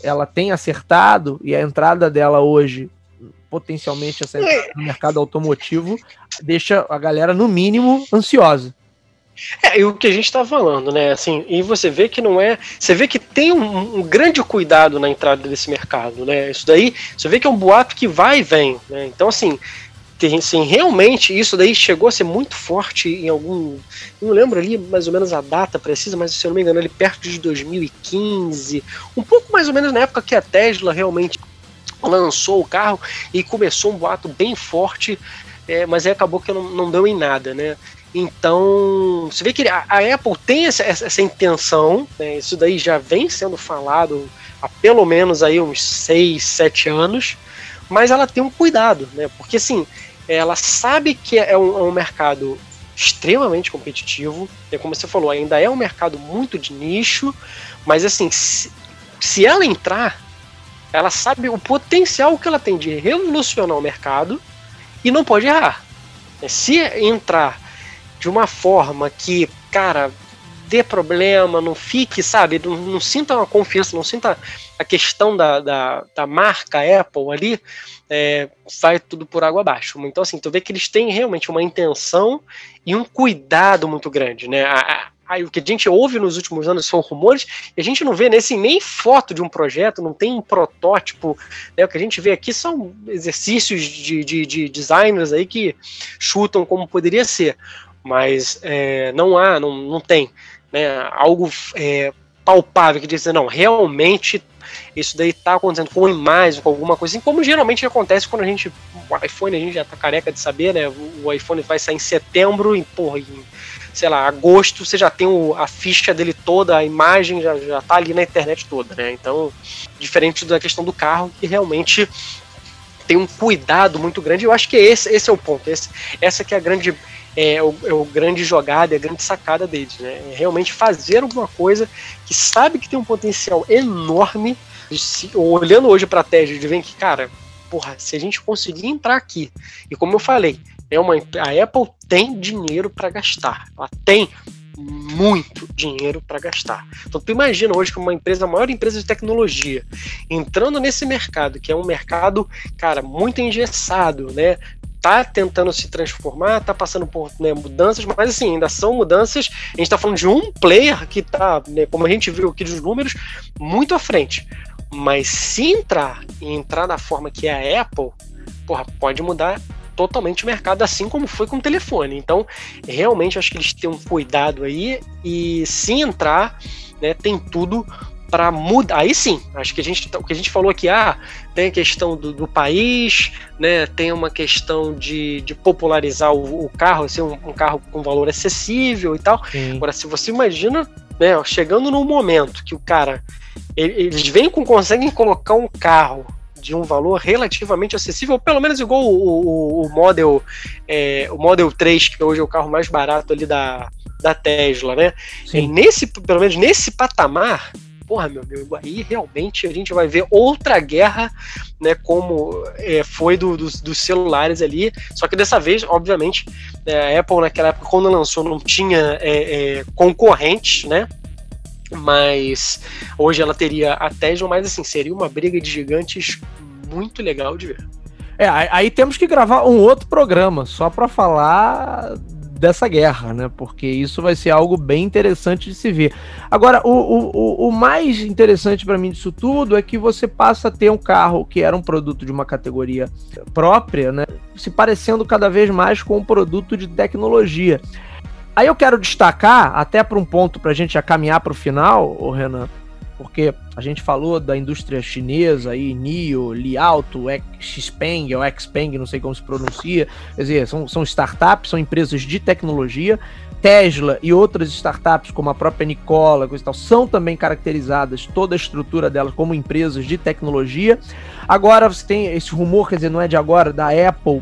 ela tem acertado e a entrada dela hoje, potencialmente essa no mercado automotivo, deixa a galera, no mínimo, ansiosa. É, e o que a gente está falando, né? Assim, e você vê que não é. Você vê que tem um, um, grande cuidado na entrada desse mercado, né? Isso daí, você vê que é um boato que vai e vem, né? Então, assim, assim, realmente isso daí chegou a ser muito forte em algum. Não lembro ali mais ou menos a data precisa, mas se eu não me engano, ali perto de 2015, um pouco mais ou menos na época que a Tesla realmente lançou o carro e começou um boato bem forte, é, mas aí acabou que não, não deu em nada, né? Então, você vê que a, a Apple tem essa, essa intenção, né? isso daí já vem sendo falado há pelo menos aí uns 6, 7 anos, mas ela tem um cuidado, né? Porque assim, ela sabe que é um, é um mercado extremamente competitivo, é como você falou, ainda é um mercado muito de nicho, mas assim, se, se ela entrar, ela sabe o potencial que ela tem de revolucionar o mercado e não pode errar. Se entrar de uma forma que, cara, dê problema, não fique, sabe, não, não sinta uma confiança, não sinta a questão da, da, da marca Apple ali, é, vai tudo por água abaixo. Então, assim, tu vê que eles têm realmente uma intenção e um cuidado muito grande, né? A, a, o que a gente ouve nos últimos anos são rumores, e a gente não vê nesse nem foto de um projeto, não tem um protótipo. Né? O que a gente vê aqui são exercícios de, de, de designers aí que chutam como poderia ser. Mas é, não há, não, não tem né, algo é, palpável que diz, não, realmente isso daí tá acontecendo com imagem, com alguma coisa, assim como geralmente acontece quando a gente. O iPhone, a gente já tá careca de saber, né? O iPhone vai sair em setembro, e, porra, em, sei lá, agosto, você já tem o, a ficha dele toda, a imagem já, já tá ali na internet toda, né? Então, diferente da questão do carro, que realmente tem um cuidado muito grande. Eu acho que esse, esse é o ponto. Esse, essa que é a grande é o, é o grande jogada, é a grande sacada deles, né? É realmente fazer alguma coisa que sabe que tem um potencial enorme. Se, olhando hoje para a Tesla, de ver que, cara, porra, se a gente conseguir entrar aqui, e como eu falei, é uma, a Apple tem dinheiro para gastar, ela tem muito dinheiro para gastar. Então tu imagina hoje que uma empresa, a maior empresa de tecnologia, entrando nesse mercado, que é um mercado, cara, muito engessado, né? Tá tentando se transformar, tá passando por né, mudanças, mas assim, ainda são mudanças. A gente tá falando de um player que tá, né, como a gente viu aqui dos números, muito à frente. Mas se entrar e entrar da forma que é a Apple, porra, pode mudar totalmente o mercado, assim como foi com o telefone. Então, realmente acho que eles têm um cuidado aí e se entrar, né, tem tudo para mudar. Aí sim, acho que a gente, o que a gente falou aqui, ah, tem a questão do, do país, né, tem uma questão de, de popularizar o, o carro, ser um, um, carro com valor acessível e tal. Sim. Agora, se você imagina, né, chegando num momento que o cara, eles vêm com conseguem colocar um carro de um valor relativamente acessível, pelo menos igual o, o, o Model é, o Model 3, que hoje é o carro mais barato ali da, da Tesla, né? Sim. nesse, pelo menos nesse patamar, porra, meu amigo, aí realmente a gente vai ver outra guerra, né, como é, foi do, dos, dos, celulares ali, só que dessa vez, obviamente, é, a Apple naquela época, quando lançou, não tinha é, é concorrentes, né, mas hoje ela teria a Tesla, mas assim, seria uma briga de gigantes muito legal de ver. É, aí temos que gravar um outro programa só para falar dessa guerra, né? Porque isso vai ser algo bem interessante de se ver. Agora, o, o, o mais interessante para mim disso tudo é que você passa a ter um carro que era um produto de uma categoria própria, né? Se parecendo cada vez mais com um produto de tecnologia. Aí eu quero destacar, até para um ponto para a gente já caminhar para o final, Renan, porque a gente falou da indústria chinesa aí, NIO, Li Auto, Xpeng ou Xpeng, não sei como se pronuncia, quer dizer, são, são startups, são empresas de tecnologia. Tesla e outras startups, como a própria Nicola, coisa e tal, são também caracterizadas, toda a estrutura delas, como empresas de tecnologia. Agora você tem esse rumor, quer dizer, não é de agora, da Apple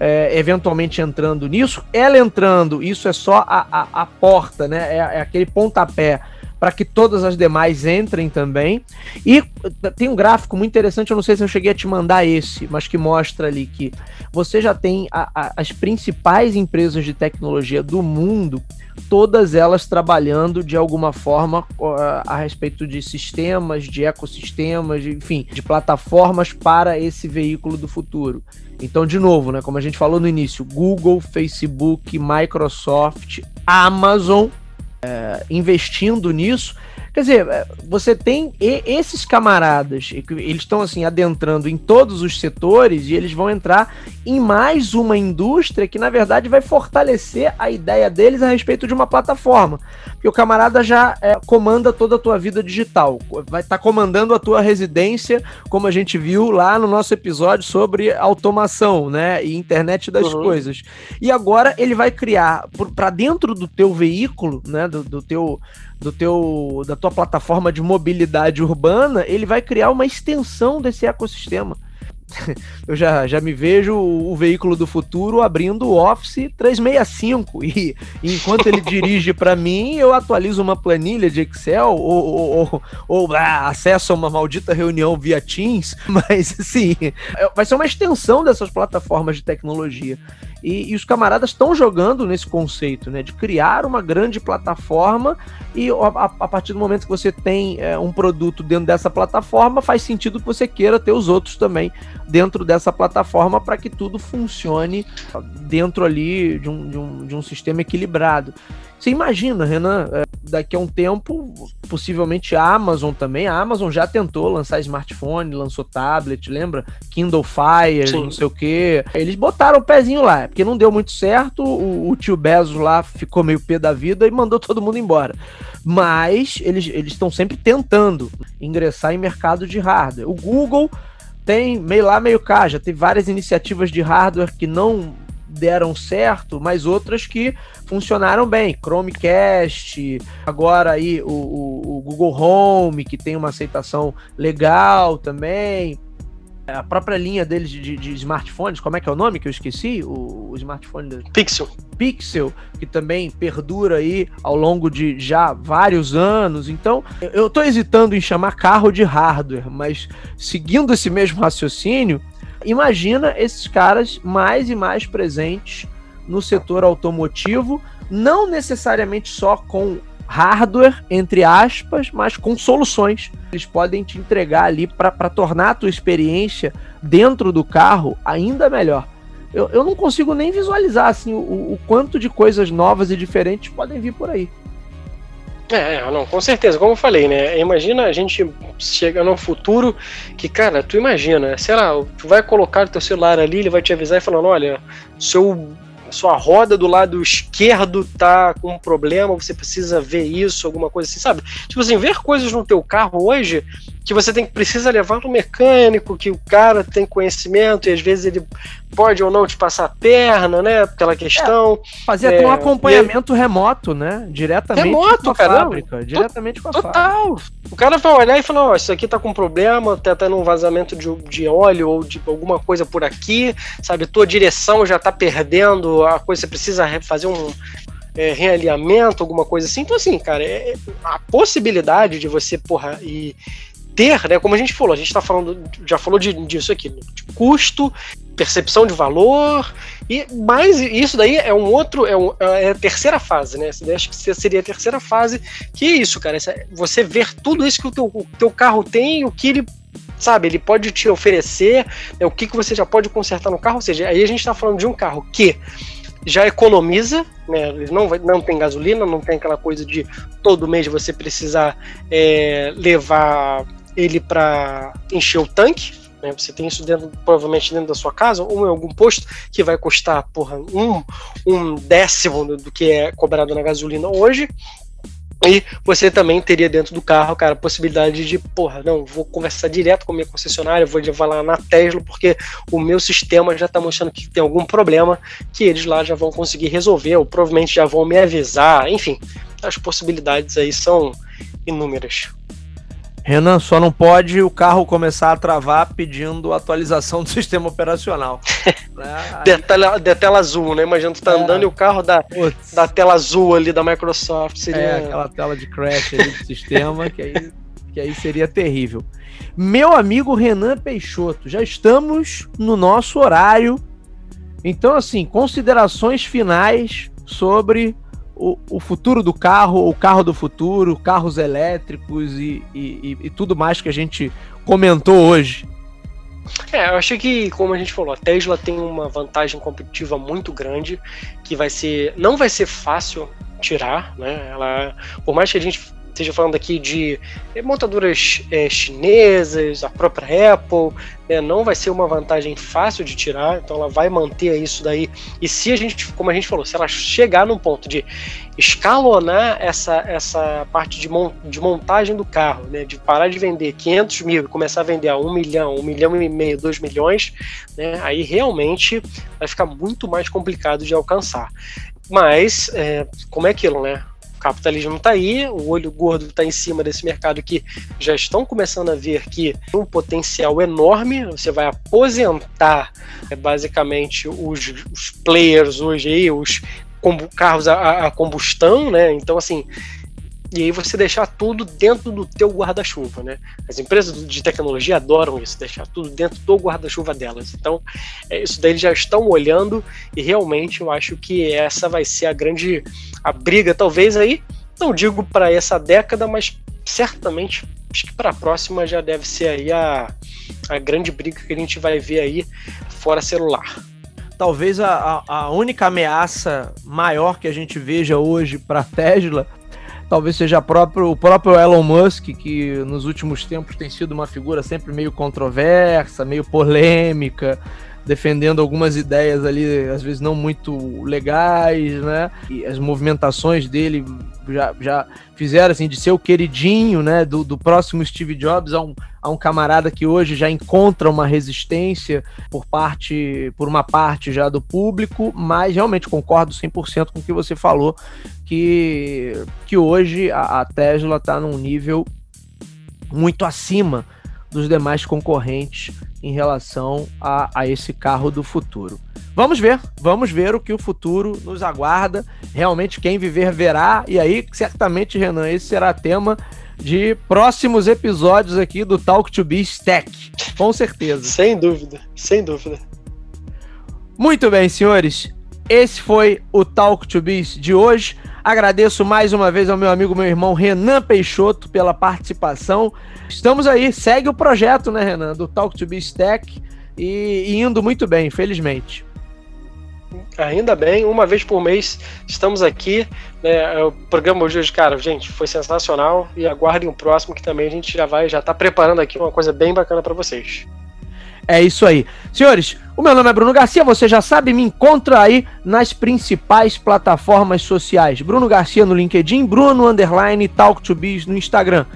é, eventualmente entrando nisso. Ela entrando, isso é só a, a, a porta, né? É, é aquele pontapé para que todas as demais entrem também. E tem um gráfico muito interessante, eu não sei se eu cheguei a te mandar esse, mas que mostra ali que você já tem a, a, as principais empresas de tecnologia do mundo, todas elas trabalhando de alguma forma a, a respeito de sistemas, de ecossistemas, de, enfim, de plataformas para esse veículo do futuro. Então, de novo, né, como a gente falou no início, Google, Facebook, Microsoft, Amazon é, investindo nisso. Quer dizer, é, você tem esses camaradas, eles estão assim adentrando em todos os setores e eles vão entrar em mais uma indústria que na verdade vai fortalecer a ideia deles a respeito de uma plataforma. Porque o camarada já é, comanda toda a tua vida digital, vai estar tá comandando a tua residência, como a gente viu lá no nosso episódio sobre automação, né, e internet das uhum. coisas. E agora ele vai criar para dentro do teu veículo, né, do, do teu do teu da tua plataforma de mobilidade urbana, ele vai criar uma extensão desse ecossistema. eu já, já me vejo o, veículo do futuro abrindo o Office 365 e, e enquanto ele dirige para mim, eu atualizo uma planilha de Excel ou, ou, ou, ou ah, acesso a uma maldita reunião via Teams, mas assim, é, vai ser uma extensão dessas plataformas de tecnologia. E, e os camaradas estão jogando nesse conceito, né, de criar uma grande plataforma e a, a partir do momento que você tem é, um produto dentro dessa plataforma, faz sentido que você queira ter os outros também dentro dessa plataforma para que tudo funcione dentro ali de um, de um, de um sistema equilibrado. Você imagina, Renan, é, daqui a um tempo, possivelmente a Amazon também. A Amazon já tentou lançar smartphone, lançou tablet, lembra? Kindle Fire, Sim. não sei o quê. Eles botaram o pezinho lá, porque não deu muito certo. O, o tio Bezos lá ficou meio pé da vida e mandou todo mundo embora. Mas eles estão sempre tentando ingressar em mercado de hardware. O Google tem meio lá, meio cá, já teve várias iniciativas de hardware que não deram certo, mas outras que funcionaram bem. Chromecast, agora aí o, o, o Google Home, que tem uma aceitação legal também a própria linha deles de, de, smartphones, como é que é o nome que eu esqueci? O, o smartphone Pixel. Pixel, que também perdura aí ao longo de já vários anos. Então, eu estou hesitando em chamar carro de hardware, mas seguindo esse mesmo raciocínio, Imagina esses caras mais e mais presentes no setor automotivo, não necessariamente só com hardware, entre aspas, mas com soluções. Eles podem te entregar ali para tornar a tua experiência dentro do carro ainda melhor. Eu, eu não consigo nem visualizar assim o, o quanto de coisas novas e diferentes podem vir por aí. É, é, não, com certeza, como eu falei, né? Imagina a gente chega num futuro que, cara, tu imagina, sei lá, tu vai colocar o teu celular ali, ele vai te avisar e falando, olha, seu sua roda do lado esquerdo tá com um problema, você precisa ver isso, alguma coisa assim, sabe? Tipo assim, ver coisas no teu carro hoje que você tem precisa levar no mecânico, que o cara tem conhecimento e às vezes ele pode ou não te passar a perna, né? Aquela questão. É, fazer é, até um acompanhamento remoto, né? Diretamente remoto, com a cara, fábrica. Diretamente com a total. fábrica. O cara vai olhar e falar, ó, oh, isso aqui tá com problema, tá tendo um vazamento de, de óleo ou de alguma coisa por aqui, sabe? Tua direção já tá perdendo a coisa, você precisa fazer um é, realinhamento, alguma coisa assim. Então, assim, cara, é, a possibilidade de você, porra, e ter, né, como a gente falou, a gente está falando, já falou de, disso aqui, de custo, percepção de valor, e mais isso daí é um outro, é, um, é a terceira fase, né? Essa acho que seria a terceira fase, que é isso, cara, essa, você ver tudo isso que o teu, o teu carro tem, o que ele sabe, ele pode te oferecer, né, o que, que você já pode consertar no carro, ou seja, aí a gente está falando de um carro que já economiza, né? Não, vai, não tem gasolina, não tem aquela coisa de todo mês você precisar é, levar ele para encher o tanque. Né? Você tem isso dentro, provavelmente dentro da sua casa ou em algum posto que vai custar porra, um, um décimo do que é cobrado na gasolina hoje. E você também teria dentro do carro, cara, a possibilidade de, porra, não, vou conversar direto com a minha concessionária, vou levar lá na Tesla, porque o meu sistema já está mostrando que tem algum problema que eles lá já vão conseguir resolver, ou provavelmente já vão me avisar, enfim, as possibilidades aí são inúmeras. Renan, só não pode o carro começar a travar pedindo atualização do sistema operacional. né? de, tela, de tela azul, né? Imagina tu tá é. andando e o carro da, da tela azul ali da Microsoft seria. É, aquela tela de crash ali do sistema, que aí, que aí seria terrível. Meu amigo Renan Peixoto, já estamos no nosso horário. Então, assim, considerações finais sobre o, futuro do carro, o carro do futuro, carros elétricos e, e, e tudo mais que a gente comentou hoje. É, eu acho que, como a gente falou, a Tesla tem uma vantagem competitiva muito grande que vai ser. não vai ser fácil tirar, né? Ela, por mais que a gente esteja falando aqui de eh, montadoras é, chinesas, a própria Apple, né, não vai ser uma vantagem fácil de tirar, então ela vai manter isso daí. E se a gente, como a gente falou, se ela chegar num ponto de escalonar essa, essa parte de, mon, de montagem do carro, né, de parar de vender 500 mil e começar a vender a 1 milhão, 1 milhão e meio, 2 milhões, né, aí realmente vai ficar muito mais complicado de alcançar. Mas, é, como é aquilo, né? Capitalismo está aí, o olho gordo está em cima desse mercado que já estão começando a ver que tem um potencial enorme. Você vai aposentar é, basicamente os, os players hoje aí, os carros a, a combustão, né? Então, assim, e aí você deixar tudo dentro do teu guarda-chuva, né? As empresas de tecnologia adoram isso, deixar tudo dentro do guarda-chuva delas. Então, é, isso daí eles já estão olhando e realmente eu acho que essa vai ser a grande a briga, talvez aí, não digo para essa década, mas certamente acho que para a próxima já deve ser aí a, a grande briga que a gente vai ver aí fora celular talvez a, a, única ameaça maior que a gente veja hoje para a Tesla talvez seja próprio, o próprio Elon Musk, que nos últimos tempos tem sido uma figura sempre meio controversa, meio polêmica, defendendo algumas ideias ali, às vezes não muito legais, né? E as movimentações dele já, já fizeram assim de ser o queridinho, né, do, do próximo Steve Jobs a um, a um camarada que hoje já encontra uma resistência por parte, por uma parte já do público, mas realmente concordo 100% com o que você falou, que, que hoje a, a Tesla está num nível muito acima dos demais concorrentes em relação a, a esse carro do futuro. Vamos ver, vamos ver o que o futuro nos aguarda. Realmente, quem viver verá. E aí, certamente, Renan, esse será tema de próximos episódios aqui do Talk to Be Stack. Com certeza. sem dúvida, sem dúvida. Muito bem, senhores. Esse foi o Talk to Biz de hoje. Agradeço mais uma vez ao meu amigo, meu irmão Renan Peixoto pela participação. Estamos aí, segue o projeto, né, Renan, do Talk to Biz Tech e, e indo muito bem, felizmente. Ainda bem, uma vez por mês estamos aqui. Né, o programa hoje, cara, gente, foi sensacional. E aguardem o próximo que também a gente já vai, já tá preparando aqui uma coisa bem bacana para vocês. É isso aí. Senhores, o meu nome é Bruno Garcia, você já sabe, me encontra aí nas principais plataformas sociais. Bruno Garcia no LinkedIn, Bruno Underline Talk to Biz no Instagram.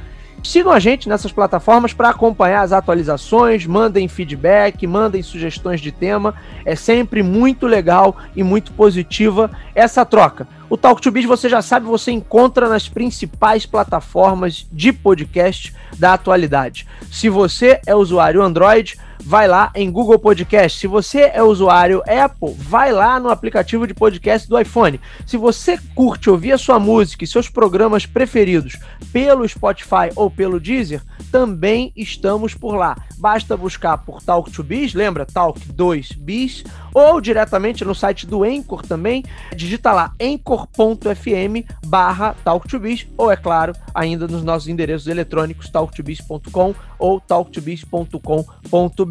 Sigam a gente nessas plataformas para acompanhar as atualizações, mandem feedback, mandem sugestões de tema. É sempre muito legal e muito positiva essa troca. O Talk to Biz, você já sabe, você encontra nas principais plataformas de podcast da atualidade. Se você é usuário Android, vai lá em Google Podcast. Se você é usuário Apple, vai lá no aplicativo de podcast do iPhone. Se você curte ouvir a sua música e seus programas preferidos pelo Spotify ou pelo Deezer, também estamos por lá. Basta buscar por Talk to Biz, lembra? Talk 2 Biz, ou diretamente no site do Anchor também. Digita lá anchor.fm barra Talk to Biz, ou é claro, ainda nos nossos endereços eletrônicos talktobiz.com ou talktobiz.com.br.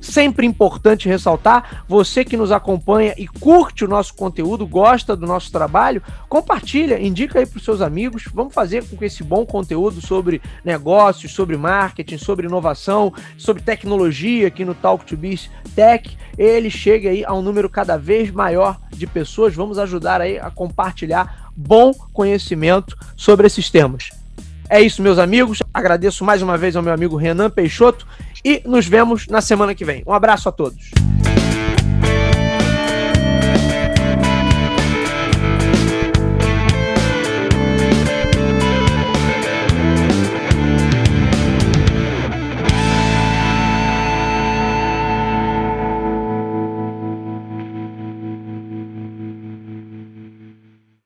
Sempre importante ressaltar, você que nos acompanha e curte o nosso conteúdo, gosta do nosso trabalho, compartilha, indica aí para os seus amigos. Vamos fazer com que esse bom conteúdo sobre negócios, sobre marketing, sobre inovação, sobre tecnologia aqui no Talk to Biz Tech, ele chegue aí a um número cada vez maior de pessoas. Vamos ajudar aí a compartilhar bom conhecimento sobre esses temas. É isso, meus amigos. Agradeço mais uma vez ao meu amigo Renan Peixoto e nos vemos na semana que vem. Um abraço a todos.